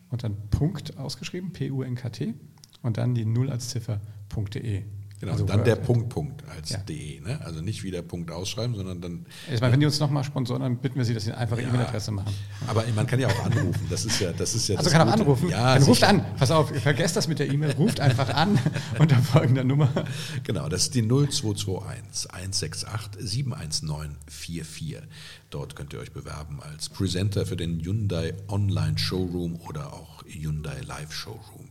und dann Punkt ausgeschrieben, P-U-N-K-T und dann die 0 als Ziffer.de. Genau, Also dann der at- Punkt, Punkt als Ja. de. Ne? Also nicht wieder Punkt ausschreiben, sondern dann Ich meine, wenn die uns nochmal sponsoren, dann bitten wir sie, dass sie eine einfache Ja. E-Mail-Adresse machen. Aber man kann ja auch anrufen. Das ist ja, das ist ja Also das kann auch anrufen. Ja, dann ruft an. Pass auf, vergesst das mit der E-Mail. Ruft einfach an (laughs) unter folgender Nummer. Genau, das ist die 0221 168 719 44. Dort könnt ihr euch bewerben als Presenter für den Hyundai Online Showroom oder auch Hyundai Live Showroom.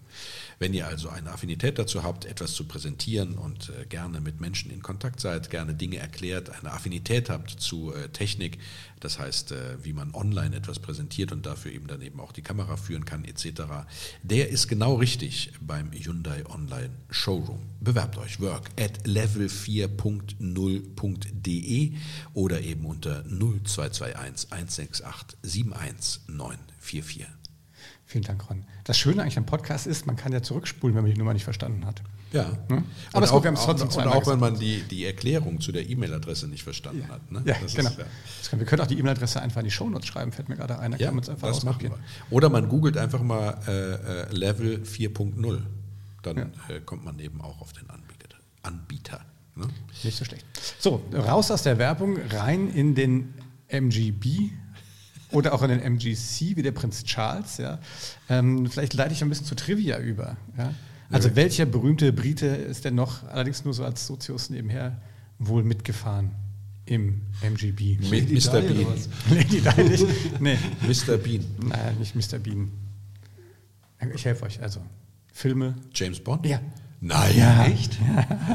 Wenn ihr also eine Affinität dazu habt, etwas zu präsentieren und äh, gerne mit Menschen in Kontakt seid, gerne Dinge erklärt, eine Affinität habt zu äh, Technik, das heißt, äh, wie man online etwas präsentiert und dafür eben dann eben auch die Kamera führen kann etc., der ist genau richtig beim Hyundai Online Showroom. Bewerbt euch work at level4.0.de oder eben unter 0221 168 71944. Vielen Dank, Ron. Das Schöne eigentlich am Podcast ist, man kann ja zurückspulen, wenn man die Nummer nicht verstanden hat. Ja. Ne? Aber es gut, wir auch, haben es trotzdem und auch wenn man die, die Erklärung zu der E-Mail-Adresse nicht verstanden hat. Ne? Ja, Das ist- genau. ja. Das können, wir können auch die E-Mail-Adresse einfach in die Shownotes schreiben, fällt mir gerade ein. Da Ja, kann man es einfach das machen wir. Oder man googelt einfach mal äh, äh, Level 4.0. Dann Ja. äh, kommt man eben auch auf den Anbieter. Anbieter ne? Nicht so schlecht. So, raus aus der Werbung, rein in den MGB oder auch in den MGC, wie der Prinz Charles. Ja. Ähm, vielleicht leite ich ein bisschen zu Trivia über. Ja. Also, welcher berühmte Brite ist denn noch, allerdings nur so als Sozius nebenher, wohl mitgefahren im MGB? Mi- Lady Mr. Bean. (laughs) Lady Di nicht? Nee, Mr. Bean. nein, nicht Mr. Bean. Ich helfe euch. Also, Filme. James Bond? Ja. Nein. Ja. Echt?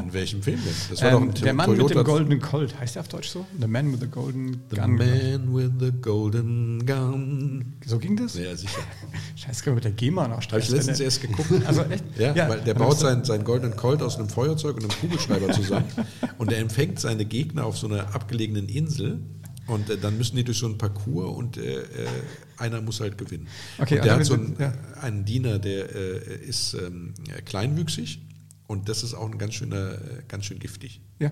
In welchem Film denn? Das war doch Ähm, ein der Mann mit Toyota- dem goldenen Colt. Heißt der auf Deutsch so? The Man with the Golden The Gun. Man with the Golden Gun. So ging das? Ja, sicher. (laughs) Scheiße, können wir mit der GEMA noch Habe ich letztens erst geguckt. der- (laughs) Also echt? Ja, weil der baut seinen, seinen goldenen Colt aus einem Feuerzeug und einem Kugelschreiber zusammen (laughs) und er empfängt seine Gegner auf so einer abgelegenen Insel und äh, dann müssen die durch so einen Parcours und äh, äh, einer muss halt gewinnen. Okay, und der also hat so einen, sind- einen Diener, der äh, ist ähm, ja, kleinwüchsig und das ist auch ein ganz schöner, äh, ganz schön giftig. Ja.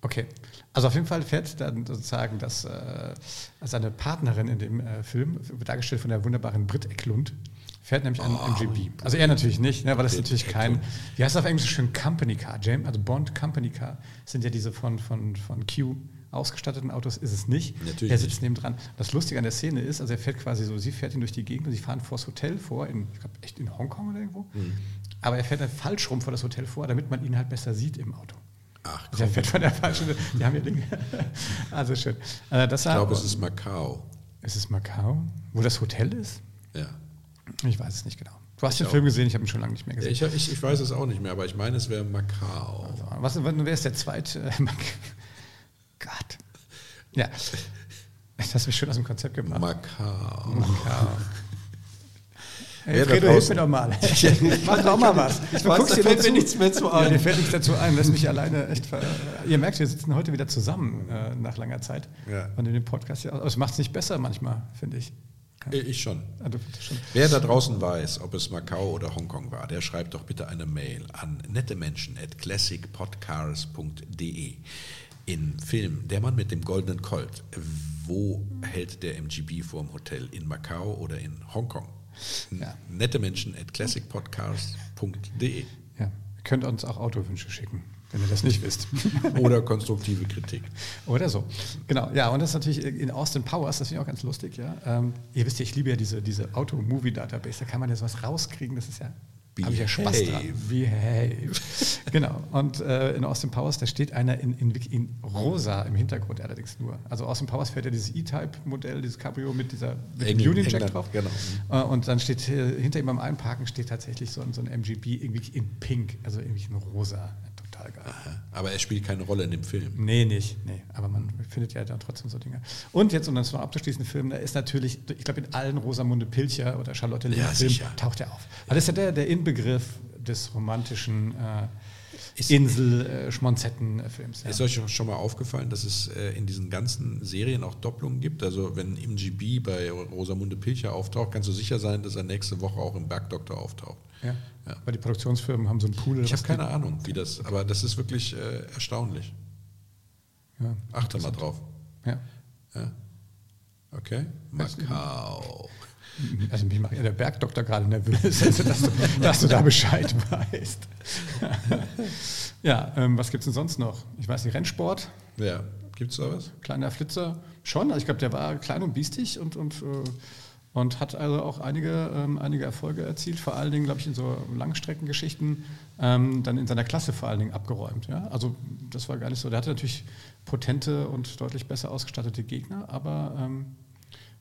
Okay. Also auf jeden Fall fährt dann sozusagen das, äh, seine Partnerin in dem äh, Film, dargestellt von der wunderbaren Brit Eklund, fährt nämlich einen MGB. Also er natürlich nicht, ne, weil das ist natürlich kein, wie heißt das auf Englisch so schön, Company Car, James, also Bond Company Car, sind ja diese von, von, von Q ausgestatteten Autos, ist es nicht. Natürlich er sitzt nicht. neben dran. Das Lustige an der Szene ist, also er fährt quasi so, sie fährt ihn durch die Gegend und sie fahren vors Hotel vor, in, ich glaube echt in Hongkong oder irgendwo. Mhm. Aber er fährt dann falsch rum vor das Hotel vor, damit man ihn halt besser sieht im Auto. Ach, Der fährt von der falschen. Die haben ja Dinge. (laughs) Also schön. Äh, das ich glaube, es ist Macau. Ist es Macau? Wo das Hotel ist? Ja. Ich weiß es nicht genau. Du hast den auch. Film gesehen, ich habe ihn schon lange nicht mehr gesehen. ich, ich, ich weiß es auch nicht mehr, aber ich meine, es wäre Macau. Was, wer ist der zweite? äh, (laughs) Gott. Ja. Das hast du mich schön aus dem Konzept gebracht. Macau. Macau. Hey, Fredo, hilf mir doch mal. (laughs) (laughs) Mach doch mal was. Ich Du weiß, guckst dir fällt mir nichts mehr zu Ja, ein. dir fällt nichts dazu ein, lass mich alleine echt ver Ihr merkt, wir sitzen heute wieder zusammen äh, nach langer Zeit Ja. und in dem Podcast. Ja, aber es macht es nicht besser manchmal, finde ich. Äh, Ich schon. Ah, schon. Wer da draußen weiß, ob es Macau oder Hongkong war, der schreibt doch bitte eine Mail an nettemenschen.classicpodcast.de. In Film Der Mann mit dem goldenen Colt. Wo hält der MGB vorm Hotel? In Macau oder in Hongkong? Ja. nettemenschen.classicpodcast.de Ja. Ihr könnt uns auch Autowünsche schicken, wenn ihr das nicht wisst. (laughs) oder konstruktive Kritik. Oder so. Genau, ja, und das ist natürlich in Austin Powers, das finde ich auch ganz lustig, ja. Ähm, ihr wisst ja, ich liebe ja diese, diese Auto-Movie-Database, da kann man ja sowas rauskriegen, das ist ja, habe ich ja Spaß dran. Behave. (laughs) genau, und äh, in Austin Powers, da steht einer in, in, in rosa im Hintergrund allerdings nur. Also Austin Powers fährt ja dieses E-Type-Modell, dieses Cabrio mit dieser mit Union Jack drauf. genau. Äh, und dann steht äh, hinter ihm beim Einparken steht tatsächlich so, ein- so ein MGB irgendwie in pink, also irgendwie in rosa. Geil. Aber er spielt keine Rolle in dem Film. Nee, nicht. Nee, aber man findet ja dann trotzdem so Dinge. Und jetzt, um das noch abzuschließen, Film, da ist natürlich, ich glaube, in allen Rosamunde Pilcher oder Charlotte Ja, Lehmann Filmen sicher. taucht er auf. Weil das ist ja der, der Inbegriff des romantischen äh, Insel-Schmonzetten-Films. Ja. Ist euch schon mal aufgefallen, dass es äh, in diesen ganzen Serien auch Doppelungen gibt? Also wenn MGB bei Rosamunde Pilcher auftaucht, kannst du sicher sein, dass er nächste Woche auch im Bergdoktor auftaucht. Ja. Ja. Weil die Produktionsfirmen haben so einen Pool. Ich habe keine die- Ahnung, wie das, aber das ist wirklich äh, erstaunlich. Ja. Achte mal drauf. Ja. Ja. Okay. Macau. Also mich macht ja der Bergdoktor gerade nervös, also, dass, du, dass du da Bescheid weißt. ja, ähm, was gibt es denn sonst noch? Ich weiß nicht, Rennsport, Ja. Gibt's da was? kleiner Flitzer. Schon, also ich glaube, der war klein und biestig und, und, äh, und hat also auch einige, ähm, einige Erfolge erzielt, vor allen Dingen, glaube ich, in so Langstreckengeschichten, ähm, dann in seiner Klasse vor allen Dingen abgeräumt. Ja? Also das war gar nicht so. Der hatte natürlich potente und deutlich besser ausgestattete Gegner, aber ähm,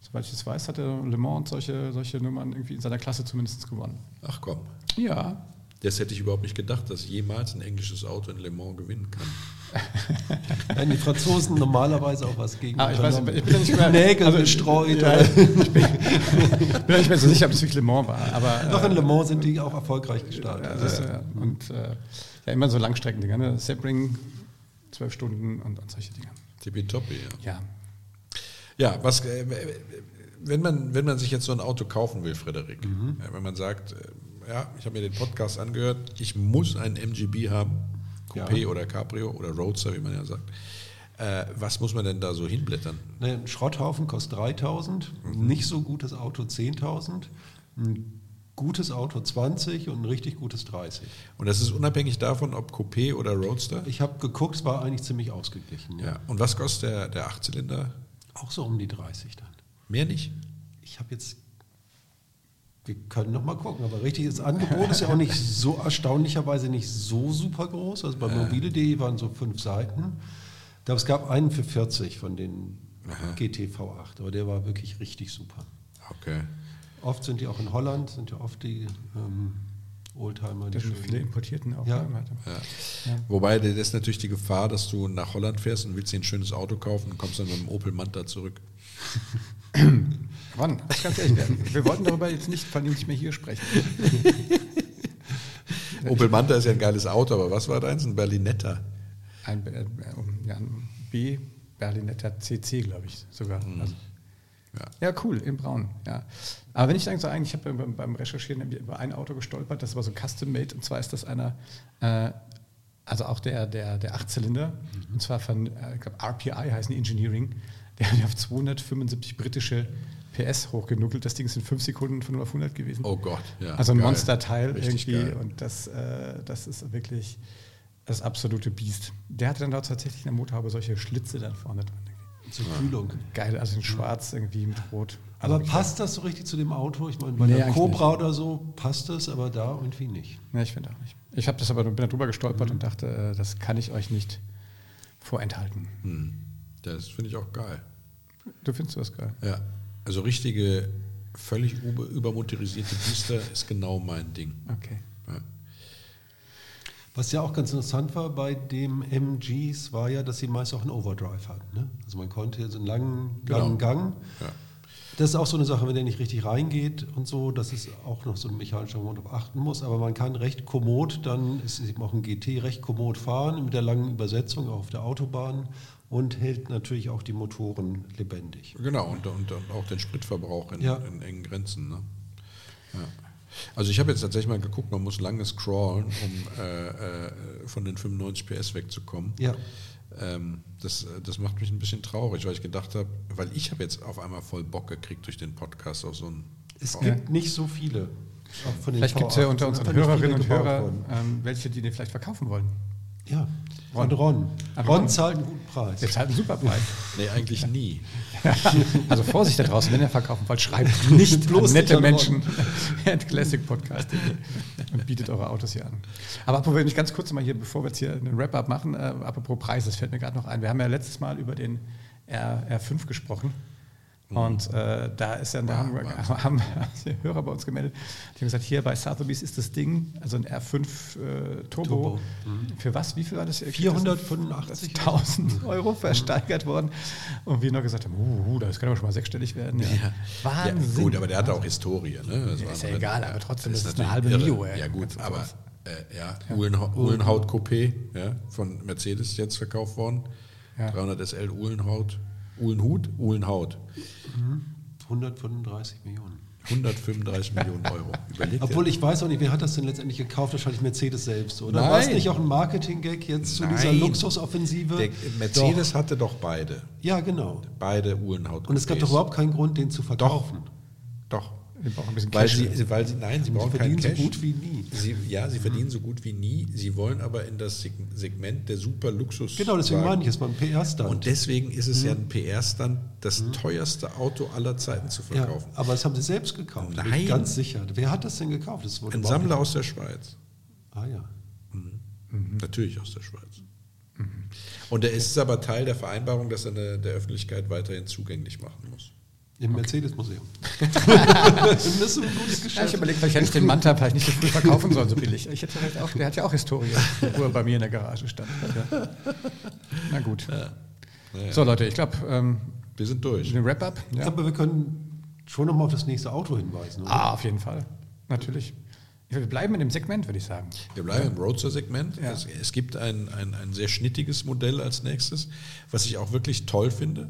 soweit ich es weiß, hatte Le Mans solche, solche Nummern irgendwie in seiner Klasse zumindest gewonnen. Ach komm. Ja. Das hätte ich überhaupt nicht gedacht, dass jemals ein englisches Auto in Le Mans gewinnen kann. (laughs) Wenn die Franzosen normalerweise auch was gegen Ah, ich weiß, ich bin nicht mehr, Nägel also, gestreut. Ja, (laughs) ich bin, bin ja nicht mehr so sicher, ob es wirklich Le Mans war. Aber, (laughs) Doch äh, in Le Mans sind die auch erfolgreich gestartet. Ja, das, äh, und äh, ja, immer so Langstreckendinger, ne? Sebring, zwölf Stunden und, und solche Dinge. Tippitoppi, ja. Ja. Ja, was, äh, wenn, man, wenn man sich jetzt so ein Auto kaufen will, Frederik, Mhm. äh, wenn man sagt, äh, ja, ich habe mir den Podcast angehört, ich muss einen MGB haben, Coupé Ja. oder Cabrio oder Roadster, wie man ja sagt. Äh, was muss man denn da so hinblättern? Ne, Ein Schrotthaufen kostet 3000, nicht so gutes Auto 10.000, ein gutes Auto 20 und ein richtig gutes 30. Und das ist unabhängig davon, ob Coupé oder Roadster? Ich habe geguckt, es war eigentlich ziemlich ausgeglichen. Ja. Ja. Und was kostet der, der Achtzylinder? Auch so um die 30 dann. Mehr nicht? Ich habe jetzt, wir können noch mal gucken, aber richtig, das Angebot ist ja auch nicht (laughs) so erstaunlicherweise nicht so super groß. Also bei mobile.de waren so fünf Seiten. Ich glaube, es gab einen für 40 von den GTV8, aber der war wirklich richtig super. Okay. Oft sind die auch in Holland, sind ja oft die ähm, Oldtimer, die Da sind viele Importierten auch. Ja. ne? Ja. Wobei, das ist natürlich die Gefahr, dass du nach Holland fährst und willst dir ein schönes Auto kaufen und kommst dann mit dem Opel Manta zurück. (laughs) Wann? Das ganz ehrlich werden. Wir wollten darüber jetzt nicht, vor allem nicht mehr hier sprechen. (laughs) Opel Manta ist ja ein geiles Auto, aber was war deins? Ein Berlinetta. Ein, äh, ja, ein B Berlinetter CC, glaube ich sogar. Also, Ja. ja, cool, in Braun. Ja. Aber wenn ich dann so eigentlich, ich habe beim, beim Recherchieren über ein Auto gestolpert, das war so custom-made, und zwar ist das einer, äh, also auch der, der, der Achtzylinder, und zwar von, äh, ich glaube, RPI heißen die Engineering, der hat auf 275 britische PS hochgenuckelt. Das Ding ist in 5 Sekunden von 0 auf 100 gewesen. Oh Gott, ja. also ein geil. Monsterteil Richtig irgendwie. geil. Und das, äh, das ist wirklich das absolute Biest. Der hatte dann dort tatsächlich in der Motorhaube solche Schlitze dann vorne dran. Zur Kühlung. Geil, also in schwarz irgendwie mit rot. Aber Also passt das so richtig zu dem Auto? Ich meine, bei Nee, der Cobra oder so passt das, aber da irgendwie nicht. Ne, ich finde auch nicht. Ich habe das aber bin da drüber gestolpert und dachte, äh, das kann ich euch nicht vorenthalten. Hm. Das finde ich auch geil. Du findest das geil. Ja. Also richtige, völlig über, übermotorisierte Biester ist genau mein Ding. Okay. Ja. Was ja auch ganz interessant war bei dem MGs, war ja, dass sie meist auch einen Overdrive hatten. Ne? Also man konnte so einen langen, Genau. langen Gang. Ja. Das ist auch so eine Sache, wenn der nicht richtig reingeht und so, dass es auch noch so ein mechanischer Motor auf achten muss. Aber man kann recht kommod, dann ist eben auch ein GT recht kommod fahren mit der langen Übersetzung auch auf der Autobahn und hält natürlich auch die Motoren lebendig. Genau, und, und, und auch den Spritverbrauch in, Ja. in engen Grenzen. Ne? Ja. Also ich habe jetzt tatsächlich mal geguckt, man muss lange scrollen, um äh, äh, von den 95 PS wegzukommen. Ja. Ähm, das, das macht mich ein bisschen traurig, weil ich gedacht habe, weil ich habe jetzt auf einmal voll Bock gekriegt durch den Podcast auf so ein Es V- gibt nicht so viele. Auch von den Vielleicht gibt es ja V8 unter unseren Hörerinnen und Hörern worden. ähm, welche, die den vielleicht verkaufen wollen. Ja, von Ron. Ron Ron. zahlt einen guten Preis. Jetzt halt einen super Preis. Nee, eigentlich nie. (laughs) Also Vorsicht da draußen, wenn ihr verkaufen wollt, schreibt (laughs) nicht Bloß an nicht nette an Menschen (laughs) at classicpodcast.de und bietet eure Autos hier an. Aber apropos, wenn ich ganz kurz mal hier, bevor wir jetzt hier einen Wrap-up machen, äh, apropos Preis, das fällt mir gerade noch ein. Wir haben ja letztes Mal über den R, R5 gesprochen. Und äh, da ist ja, da (laughs) haben, wir- haben, (laughs) Hörer bei uns gemeldet, die haben gesagt, hier bei Sotheby's ist das Ding, also ein R5 äh, Turbo, Turbo, für was, wie viel war das? 485 1000 Euro versteigert worden. Und wir noch gesagt haben, uh, uh, das kann aber schon mal sechsstellig werden. Ja. Ja, Wahnsinn. gut, aber der hatte auch Historie. Ne? Das Ja, ist ja egal, aber trotzdem, das ist eine natürlich halbe irre. Mio, ey. Ja gut, aber äh, ja, ja, von Mercedes jetzt verkauft worden. Ja. 300 SL Uhlenhaut. Uhlenhut? Uhlenhaut. 135 Millionen. 135 Millionen Euro. (laughs) Überlegt Obwohl ich weiß auch nicht, wer hat das denn letztendlich gekauft? Wahrscheinlich Mercedes selbst, oder? Nein. War es nicht auch ein Marketing-Gag jetzt zu dieser Nein. Luxusoffensive? der Mercedes hatte doch beide. Doch. Ja, genau. Beide Uhlenhaut. Und es gab doch überhaupt keinen Grund, den zu verkaufen. Doch. Wir brauchen ein bisschen Weil Cash. sie, weil sie, nein, sie Sie brauchen keinen verdienen so gut wie nie. Sie, ja, sie verdienen so gut wie nie. Sie wollen aber in das Seg- Segment der super Luxus. Genau, deswegen meine ich, es war ein PR-Stand. Und deswegen ist es ja Mhm. ein PR-Stand, das teuerste Auto aller Zeiten zu Ja, verkaufen. aber das haben sie selbst gekauft. bin ich Nein. Ganz sicher. Wer hat das denn gekauft? Das wurde Ein Sammler nicht- aus der Schweiz. Ah ja. Natürlich aus der Schweiz. Und er ist aber Teil der Vereinbarung, dass er eine, der Öffentlichkeit weiterhin zugänglich machen muss. Im Mercedes-Museum. (laughs) das ist ein gutes Ja, Geschäft. ich überlege, vielleicht hätte ich den Manta vielleicht nicht so früh verkaufen sollen, so billig. Ich hätte vielleicht auch, der hat ja auch Historie, wo er bei mir in der Garage stand. Ja. Na gut. Naja, So Leute, ich glaube, ähm, wir sind durch. ein Wrap-up. Ich Ja. glaube, wir können schon nochmal auf das nächste Auto hinweisen. Oder? Ah, auf jeden Fall. Natürlich. Wir bleiben in dem Segment, würde ich sagen. Wir bleiben im Roadster-Segment. Ja. Es, es gibt ein, ein, ein sehr schnittiges Modell als nächstes, was ich auch wirklich toll finde,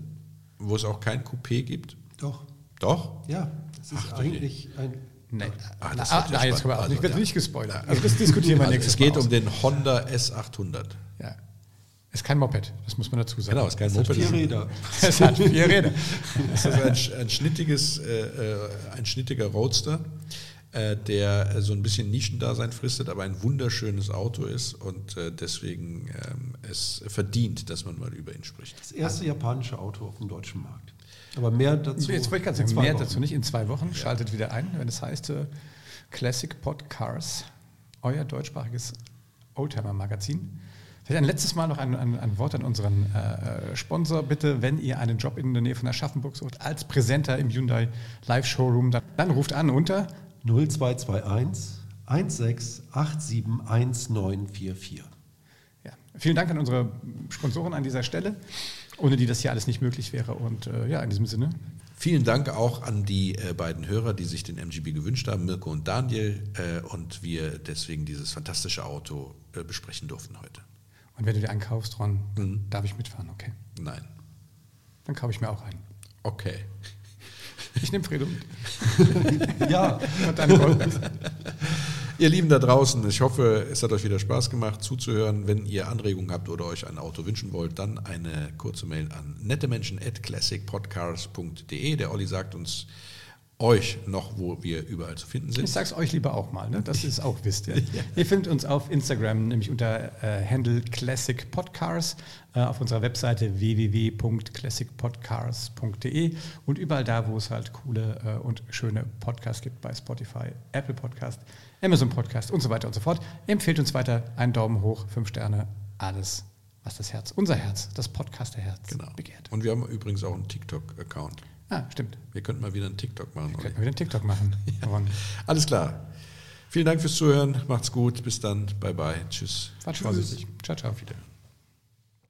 wo es auch kein Coupé gibt. Doch. Doch? Ja, es ist Ach, eigentlich ein Nee. Ah, Ah, das ah, ah, jetzt können wir auch Also, nicht, wird ja. nicht gespoilert. Also das diskutieren wir Also nächstes es geht Mal um den Honda S800. Ja. Ist kein Moped, das muss man dazu sagen. Genau, ist kein Das hat Moped. vier Räder. (laughs) Es hat vier Räder. (laughs) Das ist ein, ein, schnittiges, äh, äh, ein schnittiger Roadster, äh, der so ein bisschen Nischendasein fristet, aber ein wunderschönes Auto ist und äh, deswegen ähm, es verdient, dass man mal über ihn spricht. Das erste japanische Auto auf dem deutschen Markt. Aber mehr dazu. Jetzt wollte ich in sagen, zwei mehr Wochen. dazu nicht. In zwei Wochen schaltet wieder ein, wenn es heißt äh, Classic Podcars, euer deutschsprachiges Oldtimer-Magazin. Vielleicht ein letztes Mal noch ein, ein, ein Wort an unseren äh, Sponsor. Bitte, wenn ihr einen Job in der Nähe von Aschaffenburg sucht, als Präsenter im Hyundai Live Showroom, dann, dann ruft an unter 0221 16871944. Vielen Dank an unsere Sponsoren an dieser Stelle, ohne die das hier alles nicht möglich wäre. Und äh, ja, in diesem Sinne, Vielen Dank auch an die äh, beiden Hörer, die sich den MGB gewünscht haben, Mirko und Daniel, äh, und wir deswegen dieses fantastische Auto äh, besprechen durften heute. und wenn du dir einen kaufst, Ron, Mhm. darf ich mitfahren, okay? Nein. Dann kaufe ich mir auch einen. Okay. Ich nehme Fredo mit. (laughs) Ja, Und dann Gold. Ihr Lieben da draußen, ich hoffe, es hat euch wieder Spaß gemacht zuzuhören. Wenn ihr Anregungen habt oder euch ein Auto wünschen wollt, dann eine kurze Mail an nettemenschen.classicpodcars.de. Der Olli sagt uns euch noch, wo wir überall zu finden Ich sind. sag's euch lieber auch mal, ne? dass ihr es auch wisst. (laughs) Ja. Ihr findet uns auf Instagram, nämlich unter äh, Handle Classic Podcars, äh, auf unserer Webseite www.classicpodcars.de und überall da, wo es halt coole äh, und schöne Podcasts gibt, bei Spotify, Apple Podcast, Amazon Podcast und so weiter und so fort. Empfehlt uns weiter, einen Daumen hoch, fünf Sterne, alles, was das Herz, unser Herz, das Podcaster-Herz Genau. begehrt. Und wir haben übrigens auch einen TikTok-Account. Ah, stimmt. Wir könnten mal wieder einen TikTok machen. Olli. Könnten wir wieder einen TikTok machen. (laughs) Ron. Alles klar. Vielen Dank fürs Zuhören. Macht's gut. Bis dann. Bye bye. Tschüss. Fahrt vorsichtig. Ciao, ciao. Wieder.